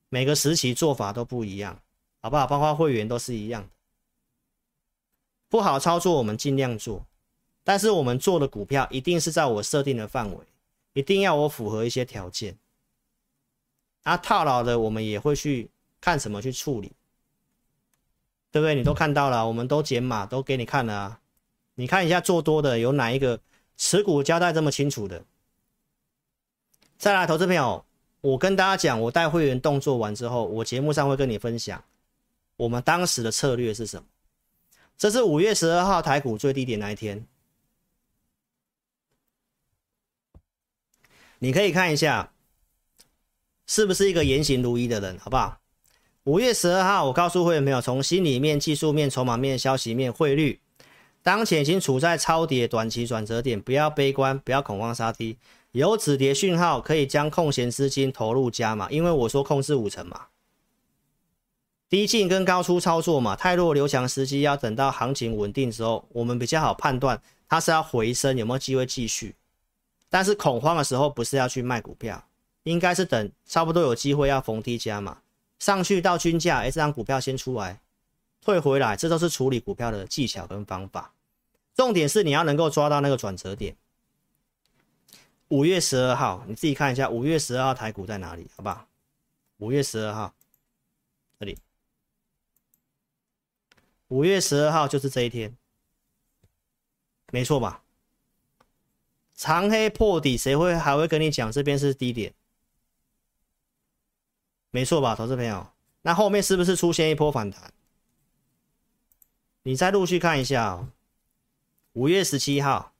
每个时期做法都不一样，好不好？包括会员都是一样。不好操作，我们尽量做，但是我们做的股票一定是在我设定的范围，一定要我符合一些条件。啊，套牢的我们也会去看什么去处理，对不对？你都看到了，我们都解码，都给你看了啊。你看一下做多的有哪一个？持股交代这么清楚的，再来，投资朋友，我跟大家讲，我带会员动作完之后，我节目上会跟你分享我们当时的策略是什么。这是五月十二号台股最低点那一天，你可以看一下，是不是一个言行如一的人，好不好？五月十二号，我告诉会员朋友，从心里面、技术面、筹码面、消息面、汇率。当前已经处在超跌短期转折点，不要悲观，不要恐慌杀低，有止跌讯号可以将空闲资金投入加码，因为我说控制五成嘛，低进跟高出操作嘛，太弱留强时机要等到行情稳定之后，我们比较好判断它是要回升有没有机会继续，但是恐慌的时候不是要去卖股票，应该是等差不多有机会要逢低加码，上去到均价，哎，这张股票先出来，退回来，这都是处理股票的技巧跟方法。重点是你要能够抓到那个转折点。五月十二号，你自己看一下，五月十二号台股在哪里，好不好？五月十二号，这里。五月十二号就是这一天，没错吧？长黑破底，谁会还会跟你讲这边是低点？没错吧，投资朋友？那后面是不是出现一波反弹？你再陆续看一下。五月十七号，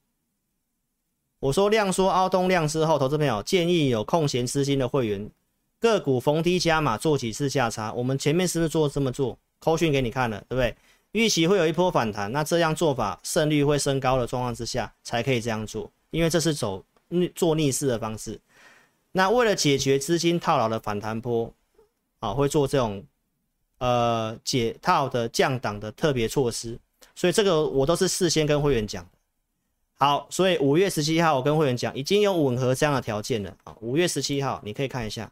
我说量缩凹洞量之后，投资朋友建议有空闲资金的会员个股逢低加码做几次价差。我们前面是不是做这么做？扣讯给你看了，对不对？预期会有一波反弹，那这样做法胜率会升高的状况之下，才可以这样做，因为这是走逆做逆势的方式。那为了解决资金套牢的反弹波，啊，会做这种呃解套的降档的特别措施。所以这个我都是事先跟会员讲。好，所以五月十七号我跟会员讲，已经有吻合这样的条件了啊。五月十七号你可以看一下，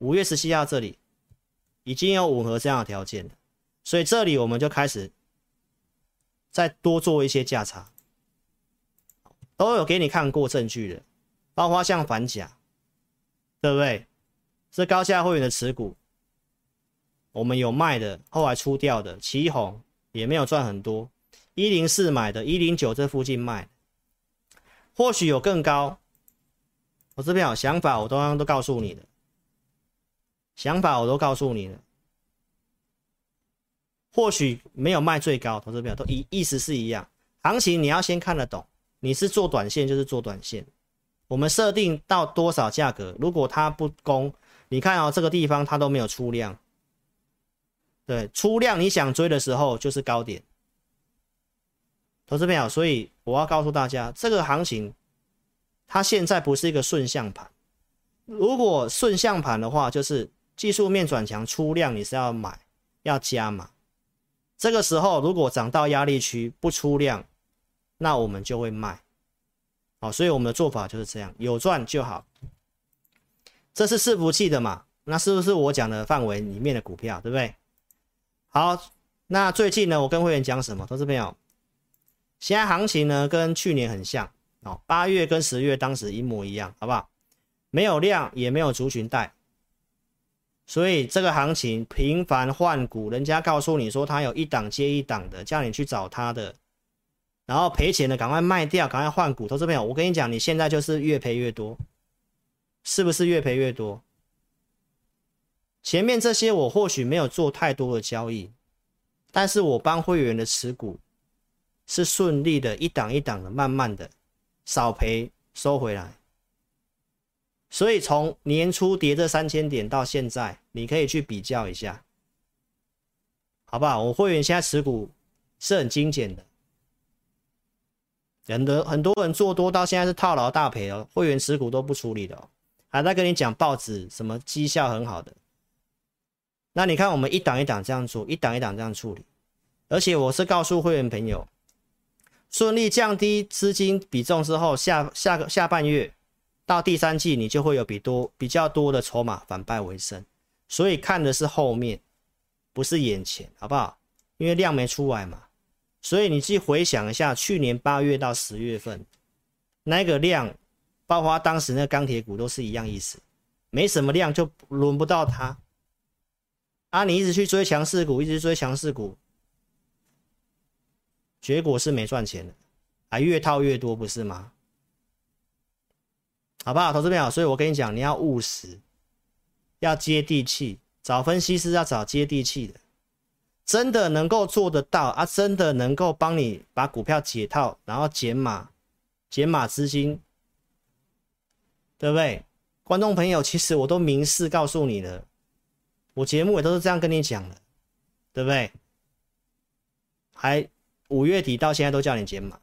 五月十七号这里已经有吻合这样的条件了，所以这里我们就开始再多做一些价差，都有给你看过证据的，包括像反甲，对不对？是高价会员的持股，我们有卖的，后来出掉的，奇鋐。也没有赚很多，一零四买的，一零九这附近卖，或许有更高。我这边有想法，我都都告诉你的，想法我都告诉你了。或许没有卖最高，投资朋友都意意思是一样。行情你要先看得懂，你是做短线就是做短线。我们设定到多少价格，如果它不攻，你看哦，这个地方它都没有出量。对，出量你想追的时候就是高点，投资朋友，所以我要告诉大家，这个行情它现在不是一个顺向盘。如果顺向盘的话，就是技术面转强出量，你是要买要加码。这个时候如果涨到压力区不出量，那我们就会卖。好，所以我们的做法就是这样，有赚就好。这是伺服器的嘛？那是不是我讲的范围里面的股票，对不对？好，那最近呢，我跟会员讲什么？投资朋友，现在行情呢跟去年很像哦，八月跟十月当时一模一样，好不好？没有量，也没有族群带，所以这个行情频繁换股，人家告诉你说他有一档接一档的，叫你去找他的，然后赔钱的赶快卖掉，赶快换股。投资朋友，我跟你讲，你现在就是越赔越多，是不是越赔越多？前面这些我或许没有做太多的交易，但是我帮会员的持股是顺利的，一档一档的，慢慢的少赔收回来。所以从年初跌这三千点到现在，你可以去比较一下，好不好？我会员现在持股是很精简的，很多很多人做多到现在是套牢大赔哦，会员持股都不处理的哦，还在跟你讲报纸什么绩效很好的。那你看我们一档一档这样做，一档一档这样处理，而且我是告诉会员朋友，顺利降低资金比重之后，下下个下半月。到第三季，你就会有比多比较多的筹码反败为胜，所以看的是后面，不是眼前，好不好？因为量没出来嘛，所以你去回想一下，去年八月到十月份那个量，包括当时那钢铁股都是一样意思，没什么量就轮不到它。啊，你一直去追强势股，一直追强势股，结果是没赚钱的，啊，越套越多，不是吗？好不好，投资朋友？所以我跟你讲，你要务实，要接地气，找分析师要找接地气的，真的能够做得到啊！真的能够帮你把股票解套，然后减码、减码资金，对不对？观众朋友，其实我都明示告诉你了，我节目也都是这样跟你讲的，对不对？还五月底到现在都叫你减码。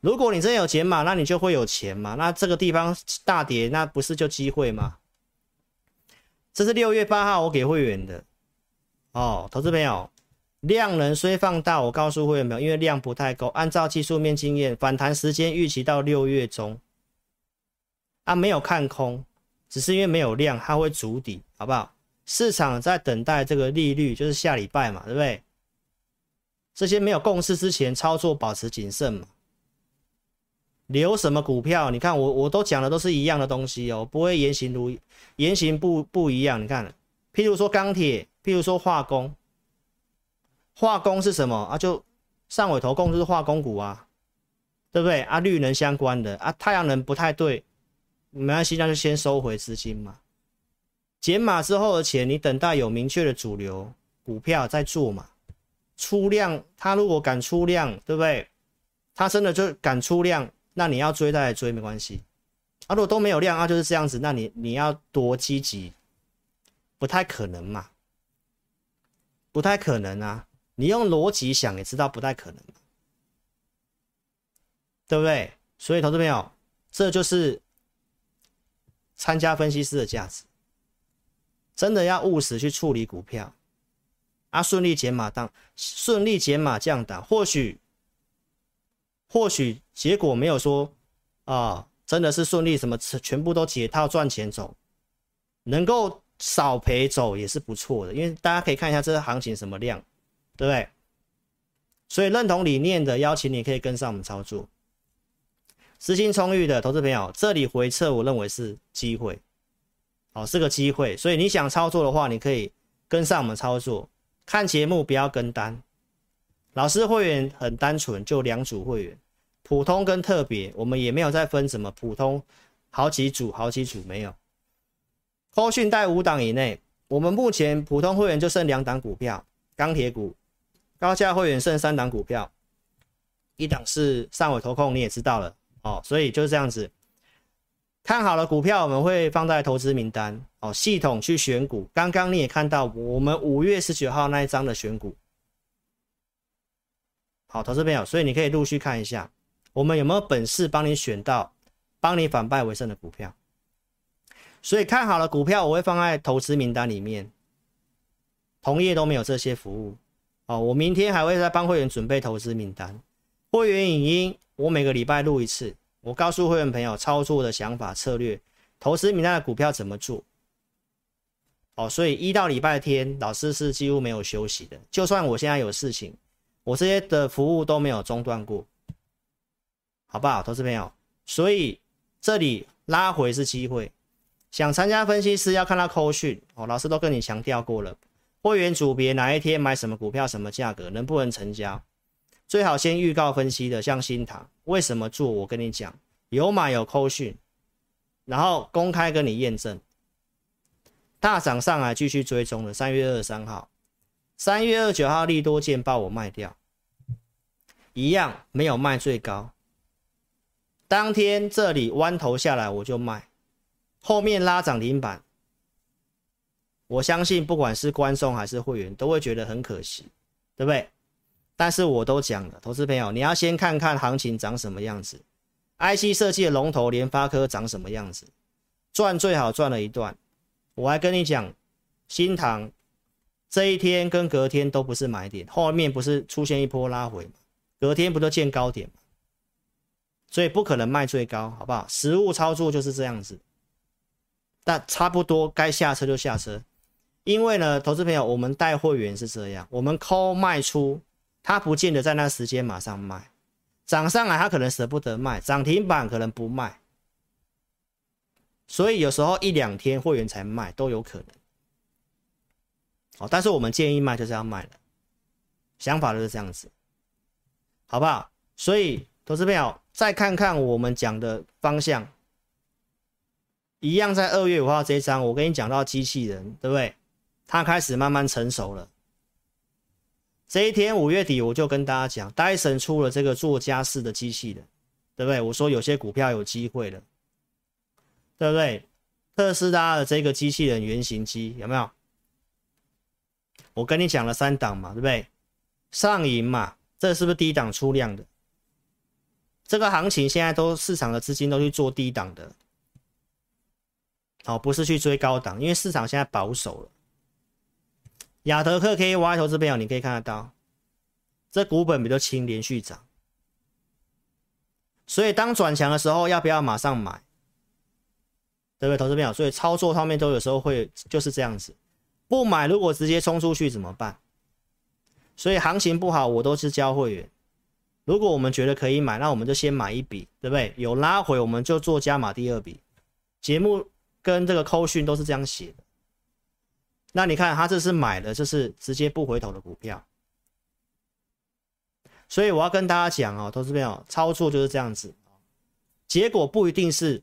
如果你真有减码，那你就会有钱嘛。那这个地方大跌，那不是就机会吗？这是六月八号我给会员的哦，投资朋友，量能虽放大，我告诉会员没有，因为量不太够。按照技术面经验，反弹时间预期到六月中啊，没有看空，只是因为没有量，它会筑底，好不好？市场在等待这个利率，就是下礼拜嘛，对不对？这些没有共识之前，操作保持谨慎嘛。留什么股票？你看我我都讲的都是一样的东西哦，不会言行如言行不不一样。你看，譬如说钢铁，譬如说化工，化工是什么啊？就上尾投控就是化工股啊，对不对啊？绿能相关的啊，太阳能不太对，没关系，那就先收回资金嘛。减码之后的钱，你等待有明确的主流股票再做嘛。出量，他如果敢出量，对不对？他真的就敢出量。那你要追再来追没关系，啊，如果都没有量啊，就是这样子，那你你要多积极，不太可能嘛，不太可能啊，你用逻辑想也知道不太可能，对不对？所以投资朋友，这就是参加分析师的价值，真的要务实去处理股票，啊，顺利减码当顺利减码降档，或许。或许结果没有说啊，真的是顺利，什么全部都解套赚钱走，能够少赔走也是不错的，因为大家可以看一下这个行情什么量，对不对？所以认同理念的邀请你可以跟上我们操作，资金充裕的投资朋友，这里回撤我认为是机会，好，是个机会，所以你想操作的话，你可以跟上我们操作，看节目不要跟单。老师会员很单纯，就两组会员，普通跟特别，我们也没有再分什么普通，好几组好几组没有。扣讯带五档以内，我们目前普通会员就剩两档股票，钢铁股，高价会员剩三档股票，一档是上尾投控，你也知道了哦，所以就是这样子。看好了股票，我们会放在投资名单哦，系统去选股。刚刚你也看到我们五月十九号那一张的选股。好，投资朋友，所以你可以陆续看一下，我们有没有本事帮你选到，帮你反败为胜的股票。所以看好了股票，我会放在投资名单里面。同业都没有这些服务。哦，我明天还会再帮会员准备投资名单。会员影音，我每个礼拜录一次，我告诉会员朋友操作的想法、策略，投资名单的股票怎么做。哦，所以一到礼拜天，老师是几乎没有休息的，就算我现在有事情。我这些的服务都没有中断过，好不好，投资朋友？所以这里拉回是机会，想参加分析师要看到扣讯哦，老师都跟你强调过了，会员组别哪一天买什么股票，什么价格，能不能成交，最好先预告分析的，像新塘为什么做，我跟你讲，有买有扣讯，然后公开跟你验证，大涨上来继续追踪的，三月二十三号。三月二十九号利多见报，我卖掉，一样没有卖最高，当天这里弯头下来我就卖，后面拉涨停板，我相信不管是观众还是会员都会觉得很可惜，对不对？但是我都讲了，投资朋友你要先看看行情长什么样子，IC 设计的龙头联发科长什么样子，赚最好赚了一段，我还跟你讲，新唐这一天跟隔天都不是买点，后面不是出现一波拉回吗？隔天不就见高点吗？所以不可能卖最高，好不好？实物操作就是这样子。但差不多该下车就下车，因为呢，投资朋友，我们带会员是这样，我们 call 卖出，他不见得在那时间马上卖，涨上来他可能舍不得卖，涨停板可能不卖，所以有时候一两天会员才卖都有可能。好，但是我们建议卖就是要卖了，想法就是这样子。好不好？所以，投资朋友再看看我们讲的方向，一样在二月五号这一张，我跟你讲到机器人，对不对？它开始慢慢成熟了。这一天五月底，我就跟大家讲，戴森出了这个做家事的机器人，对不对？我说有些股票有机会了，对不对？特斯拉的这个机器人原型机有没有？我跟你讲了三档嘛，对不对？上银嘛。这是不是低档出量的？这个行情现在都市场的资金都去做低档的，哦，不是去追高档，因为市场现在保守了。亚德克 KY 投资朋友，你可以看得到，这股本比较轻，连续涨。所以当转强的时候，要不要马上买？对不对，投资朋友？所以操作方面都有时候会就是这样子，不买如果直接冲出去怎么办？所以行情不好，我都是教会员。如果我们觉得可以买，那我们就先买一笔，对不对？有拉回，我们就做加码第二笔。节目跟这个扣讯都是这样写的。那你看，他这是买的，就是直接不回头的股票。所以我要跟大家讲哦，投资朋友，操作就是这样子。结果不一定是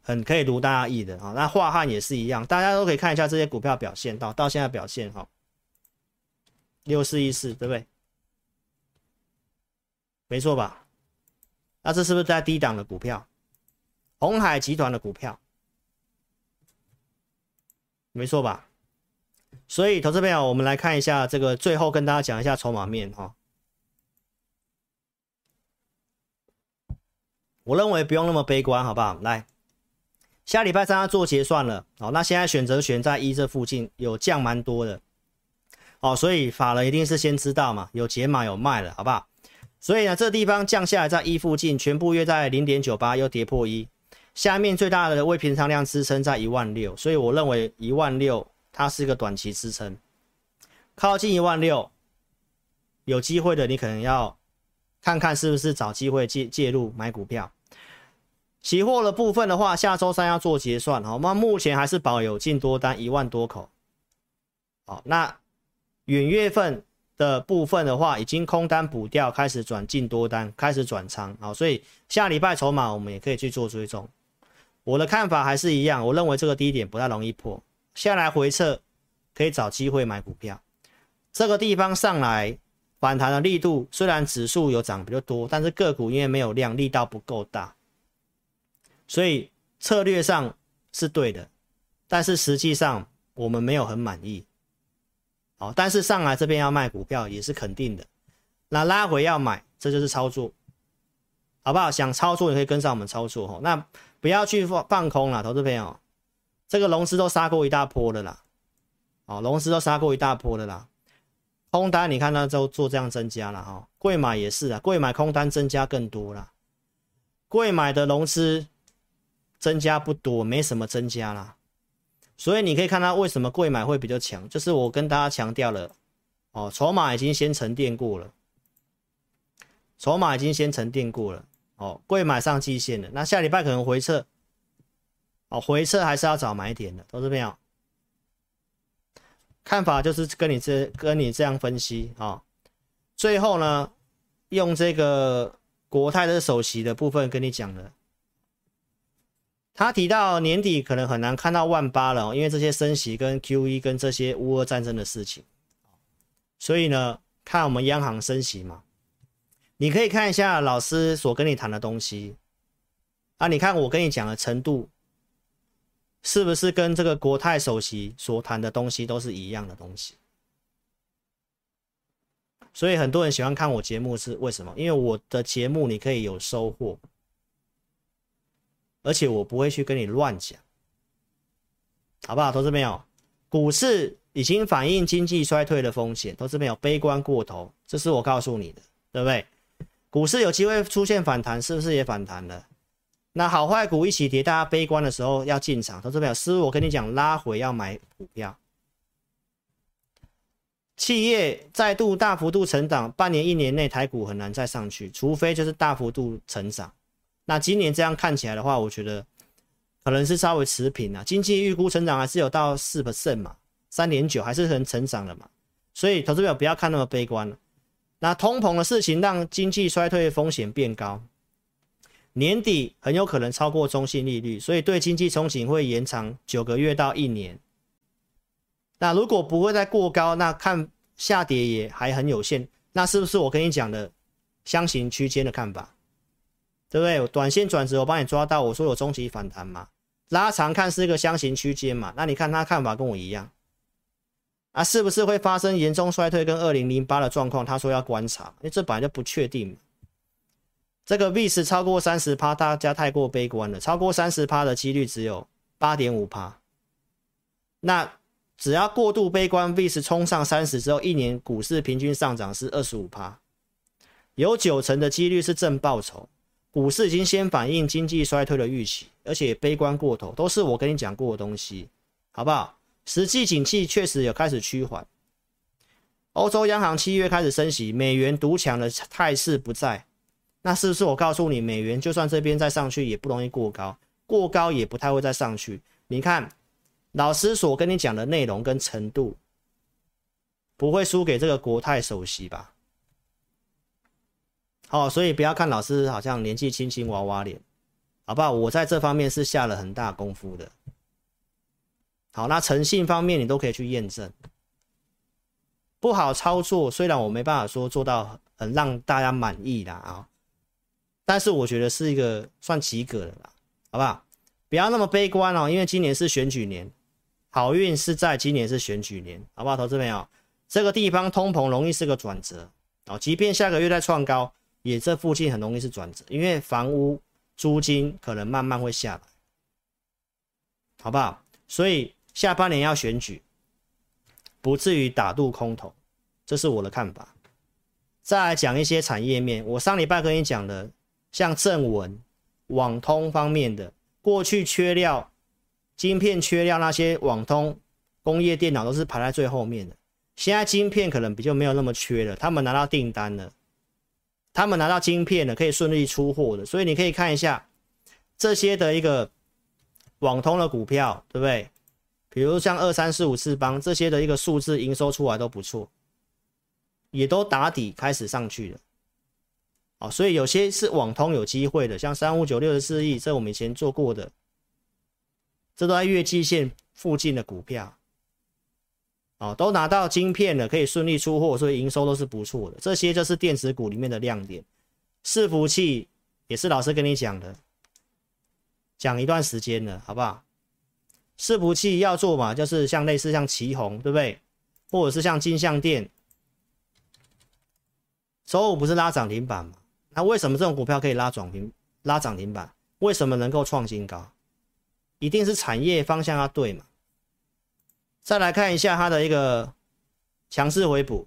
很可以如大家意的啊。那樺汉也是一样，大家都可以看一下这些股票表现到到现在表现哈。六四一四，对不对？没错吧？那这是不是在低档的股票？鸿海集团的股票，没错吧？所以，投资朋友，我们来看一下这个，最后跟大家讲一下筹码面哈。我认为不用那么悲观，好不好？来，下礼拜三要做结算了，好，那现在选择权在一这附近有降蛮多的。哦，所以法人一定是先知道嘛，有解码有卖了，好不好？所以呢，这地方降下来在一附近，全部约在零点九八，又跌破一，下面最大的未平仓量支撑在一万六，所以我认为一万六它是一个短期支撑，靠近一万六，有机会的你可能要看看是不是找机会介介入买股票。期货的部分的话，下周三要做结算，好那？目前还是保有净多单一万多口，好，那。远月份的部分的话，已经空单补掉，开始转进多单，开始转仓，啊，所以下礼拜筹码我们也可以去做追踪。我的看法还是一样，我认为这个低点不太容易破，下来回撤可以找机会买股票。这个地方上来反弹的力度，虽然指数有涨比较多，但是个股因为没有量，力道不够大，所以策略上是对的，但是实际上我们没有很满意。好，但是上来这边要卖股票也是肯定的，那拉回要买，这就是操作，好不好？想操作也可以跟上我们操作哈，那不要去放放空了，投资朋友，这个融资都杀过一大波的啦，哦，融资都杀过一大波的啦，空单你看它都做这样增加了哈，贵买也是啊，贵买空单增加更多了，贵买的融资增加不多，没什么增加啦。所以你可以看到为什么柜买会比较强，就是我跟大家强调了，哦，筹码已经先沉淀过了，筹码已经先沉淀过了，哦，柜买上季线了，那下礼拜可能回撤，哦，回撤还是要找买点的，投资朋友，看法就是跟你这跟你这样分析啊，哦，最后呢，用这个国泰的首席的部分跟你讲了。他提到年底可能很难看到万八了，因为这些升息跟 QE 跟这些乌俄战争的事情，所以呢，看我们央行升息嘛，你可以看一下老师所跟你谈的东西，啊，你看我跟你讲的程度，是不是跟这个国泰首席所谈的东西都是一样的东西？所以很多人喜欢看我节目是为什么？因为我的节目你可以有收获，而且我不会去跟你乱讲，好不好？投资朋友，股市已经反映经济衰退的风险，投资朋友悲观过头，这是我告诉你的，对不对？股市有机会出现反弹，是不是也反弹了？那好坏股一起跌，大家悲观的时候要进场，投资朋友，师傅我跟你讲，拉回要买股票。企业再度大幅度成长，半年一年内台股很难再上去，除非就是大幅度成长。那今年这样看起来的话，我觉得可能是稍微持平啊。经济预估成长还是有到四 percent 嘛，三点九还是很成长的嘛。所以投资者不要看那么悲观了。那通膨的事情让经济衰退风险变高，年底很有可能超过中性利率，所以对经济憧憬会延长九个月到一年。那如果不会再过高，那看下跌也还很有限。那是不是我跟你讲的箱型区间的看法？对不对？短线转折我帮你抓到，我说有中期反弹嘛，拉长看是一个箱型区间嘛。那你看他看法跟我一样啊？是不是会发生严重衰退跟二零零八的状况？他说要观察，因为这本来就不确定。这个 VIX 超过三十趴，大家太过悲观了。超过三十趴的几率只有八点五趴。那只要过度悲观，VIX 冲上三十之后，一年股市平均上涨是二十五趴，有九成的几率是正报酬。股市已经先反映经济衰退的预期，而且悲观过头，都是我跟你讲过的东西，好不好？实际景气确实有开始趋缓。欧洲央行七月开始升息，美元独强的态势不在，那是不是我告诉你，美元就算这边再上去，也不容易过高，过高也不太会再上去。你看。老师所跟你讲的内容跟程度，不会输给这个国泰首席吧？好，所以不要看老师好像年纪轻轻娃娃脸，好不好？我在这方面是下了很大功夫的。好，那诚信方面你都可以去验证。不好操作，虽然我没办法说做到很让大家满意啦啊，但是我觉得是一个算及格的啦，好不好？不要那么悲观哦，因为今年是选举年。好运是在今年是选举年，好不好？投资朋友，这个地方通膨容易是个转折哦。即便下个月再创高，也这附近很容易是转折，因为房屋租金可能慢慢会下来，好不好？所以下半年要选举，不至于打入空头，这是我的看法。再来讲一些产业面，我上礼拜跟你讲的，像正文、网通方面的，过去缺料。晶片缺料，那些网通、工业电脑都是排在最后面的。现在晶片可能比较没有那么缺了，他们拿到订单了，他们拿到晶片了，可以顺利出货的。所以你可以看一下这些的一个网通的股票，对不对？比如像二三四五四邦这些的一个数字营收出来都不错，也都打底开始上去了。哦，所以有些是网通有机会的，像三五九六十四亿，这我们以前做过的。这都在月季线附近的股票，哦，都拿到晶片了，可以顺利出货，所以营收都是不错的。这些就是电子股里面的亮点。伺服器也是老师跟你讲的，讲一段时间了，好不好？伺服器要做嘛，就是像类似像奇鋐，对不对？或者是像金像电，周五不是拉涨停板吗？那为什么这种股票可以拉涨停、拉涨停板？为什么能够创新高？一定是产业方向要对嘛？再来看一下它的一个强势回补。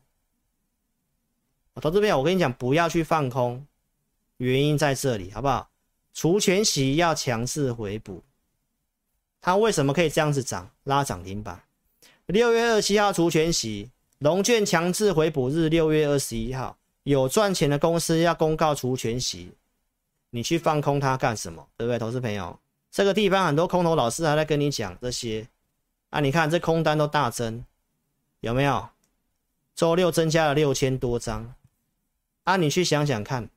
投资朋友，我跟你讲，不要去放空，原因在这里，好不好？除权息要强势回补，它为什么可以这样子涨，拉涨停板？六月二十七号除权息，龙券强制回补日六月二十一号，有赚钱的公司要公告除权息，你去放空它干什么？对不对，投资朋友？这个地方很多空头老师还在跟你讲这些啊，你看这空单都大增，有没有？周六增加了六千多张，啊，你去想想看，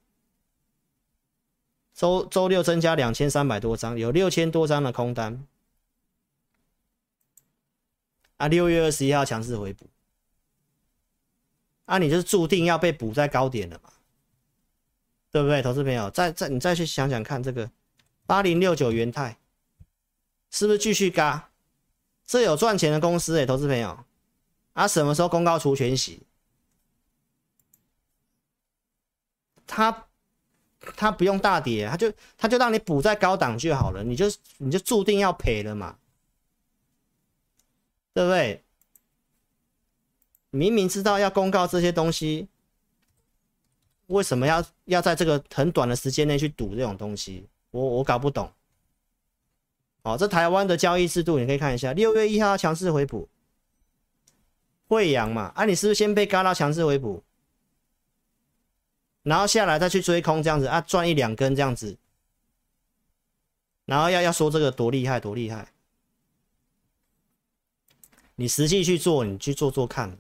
周周六增加两千三百多张，有六千多张的空单，啊，六月二十一号强势回补，啊，你就是注定要被补在高点了嘛，对不对，投资朋友？再再你再去想想看这个。八零六九元泰，是不是继续嘎？这有赚钱的公司诶、欸，投资朋友，啊，什么时候公告除权息？他他不用大跌，他就他就让你补在高档就好了，你就你就注定要赔了嘛，对不对？明明知道要公告这些东西，为什么要要在这个很短的时间内去赌这种东西？我我搞不懂。好，这台湾的交易制度你可以看一下，六月一号强势回补，惠阳嘛，啊，你是不是先被嘎到强势回补，然后下来再去追空这样子啊，赚一两根这样子，然后要要说这个多厉害多厉害，你实际去做，你去做做看。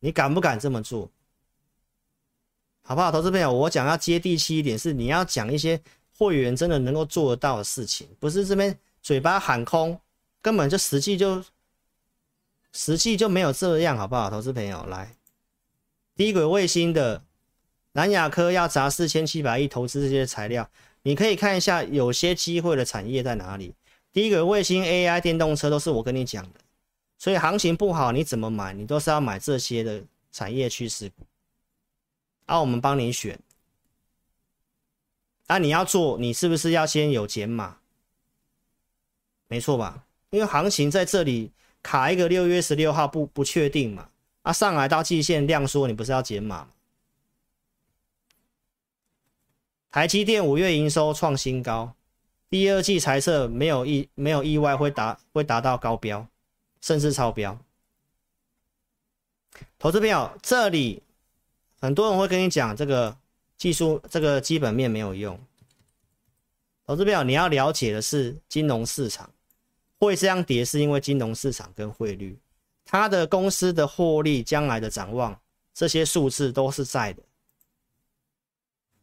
你敢不敢这么做？好不好，投资朋友？我讲要接地气一点，是你要讲一些会员真的能够做得到的事情，不是这边嘴巴喊空，根本就实际就实际就没有这样，好不好，投资朋友？来，低轨卫星的南亚科要砸四千七百亿投资这些材料，你可以看一下有些机会的产业在哪里。低轨卫星、AI、电动车都是我跟你讲的。所以行情不好，你怎么买？你都是要买这些的产业趋势股，啊，我们帮你选。啊，你要做，你是不是要先有减码？没错吧？因为行情在这里卡一个六月十六号不不确定嘛，啊，上来到季线量缩，你不是要减码？台积电五月营收创新高，第二季财测没有意没有意外会达会达到高标。甚至超标，投资朋友，这里很多人会跟你讲这个技术，这个基本面没有用。投资朋友，你要了解的是金融市场会这样跌，是因为金融市场跟汇率，它的公司的获利、将来的展望，这些数字都是在的。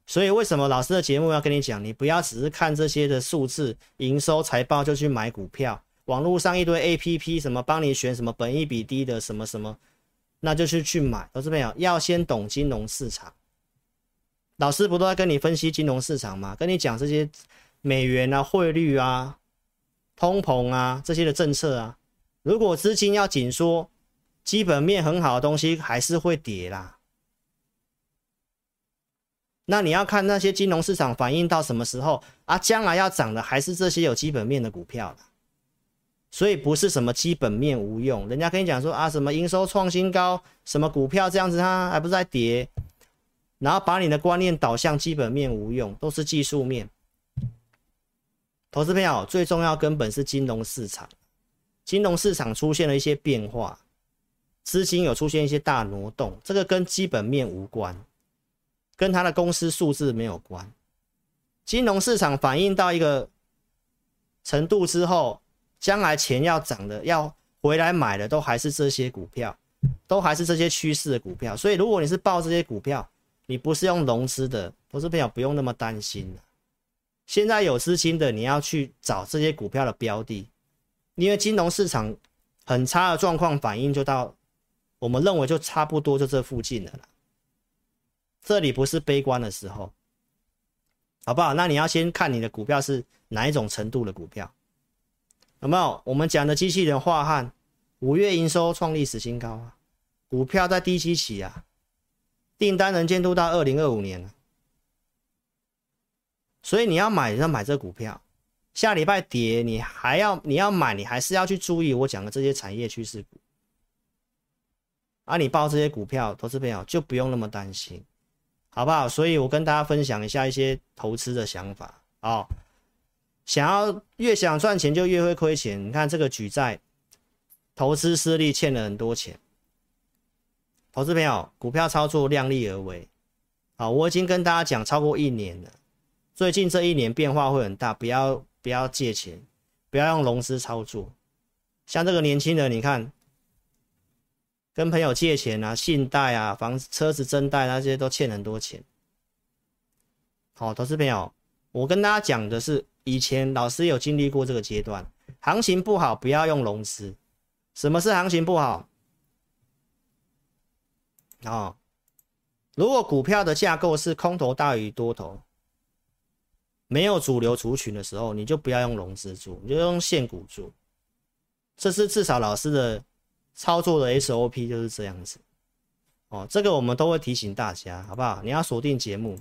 所以为什么老师的节目要跟你讲，你不要只是看这些的数字、营收、财报就去买股票。网络上一堆 APP，什么帮你选什么本益比低的什么什么，那就是去买。老师朋友要先懂金融市场。老师不都在跟你分析金融市场吗？跟你讲这些美元啊、汇率啊、通膨啊这些的政策啊。如果资金要紧缩，基本面很好的东西还是会跌啦。那你要看那些金融市场反映到什么时候啊？将来要涨的还是这些有基本面的股票啦。所以不是什么基本面无用，人家跟你讲说啊，什么营收创新高，什么股票这样子，它还不是在跌，然后把你的观念导向基本面无用，都是技术面。投资朋友最重要根本是金融市场，金融市场出现了一些变化，资金有出现一些大挪动，这个跟基本面无关，跟它的公司数字没有关。金融市场反映到一个程度之后。将来钱要涨的，要回来买的，都还是这些股票，都还是这些趋势的股票。所以，如果你是抱这些股票，你不是用融资的，投资朋友不用那么担心。现在有资金的，你要去找这些股票的标的，因为金融市场很差的状况反应就到，我们认为就差不多就这附近的了。这里不是悲观的时候，好不好？那你要先看你的股票是哪一种程度的股票。有没有我们讲的机器人化汉五月营收创历史新高啊？股票在低基期啊，订单能见度到二零二五年了，所以你要买，要买这股票。下礼拜跌，你还要你要买，你还是要去注意我讲的这些产业趋势股。啊，你报这些股票，投资朋友就不用那么担心，好不好？所以我跟大家分享一下一些投资的想法啊。想要越想赚钱就越会亏钱。你看这个举债，投资失利欠了很多钱。投资朋友，股票操作量力而为。好，我已经跟大家讲超过一年了。最近这一年变化会很大，不要不要借钱，不要用融资操作。像这个年轻人，你看，跟朋友借钱啊，信贷啊，房子、车子增贷那些都欠很多钱。好，投资朋友，我跟大家讲的是。以前老师有经历过这个阶段，行情不好不要用融资。什么是行情不好？哦，如果股票的架构是空头大于多头，没有主流族群的时候，你就不要用融资做，你就用现股做。这是至少老师的操作的 SOP 就是这样子。哦，这个我们都会提醒大家，好不好？你要锁定节目，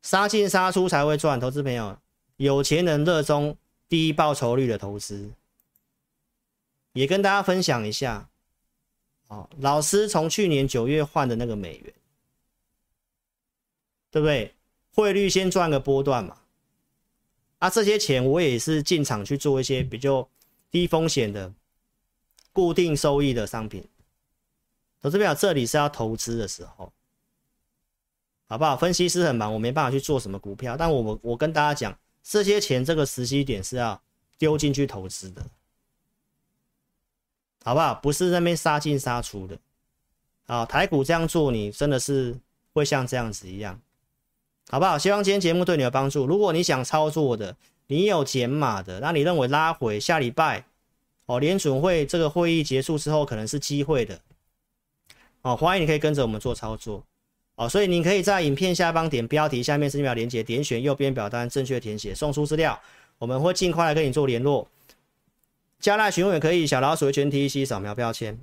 杀进杀出才会赚。投资朋友，有钱人热衷低报酬率的投资，也跟大家分享一下。哦，老师从去年九月换的那个美元，对不对？汇率先赚个波段嘛。啊，这些钱我也是进场去做一些比较低风险的固定收益的商品。投资表，这里是要投资的时候，好不好？分析师很忙，我没办法去做什么股票，但我我我跟大家讲，这些钱这个时机点是要丢进去投资的，好不好？不是那边杀进杀出的，啊，台股这样做，你真的是会像这样子一样，好不好？希望今天节目对你有帮助。如果你想操作的，你有减码的，那你认为拉回下礼拜，哦，联准会这个会议结束之后，可能是机会的。哦，欢迎你可以跟着我们做操作，哦，所以你可以在影片下方点标题，下面是一秒连接，点选右边表单，正确填写，送出资料，我们会尽快来跟你做联络。加赖询问也可以，小老鼠全 T C 扫描标签。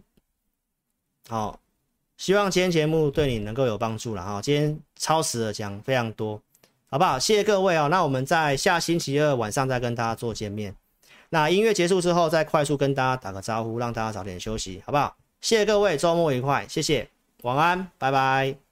好、希望今天节目对你能够有帮助了哈。今天超时的讲非常多，好不好？谢谢各位哦。那我们在下星期二晚上再跟大家做见面。那音乐结束之后，再快速跟大家打个招呼，让大家早点休息，好不好？谢谢各位，周末愉快，谢谢，晚安，拜拜。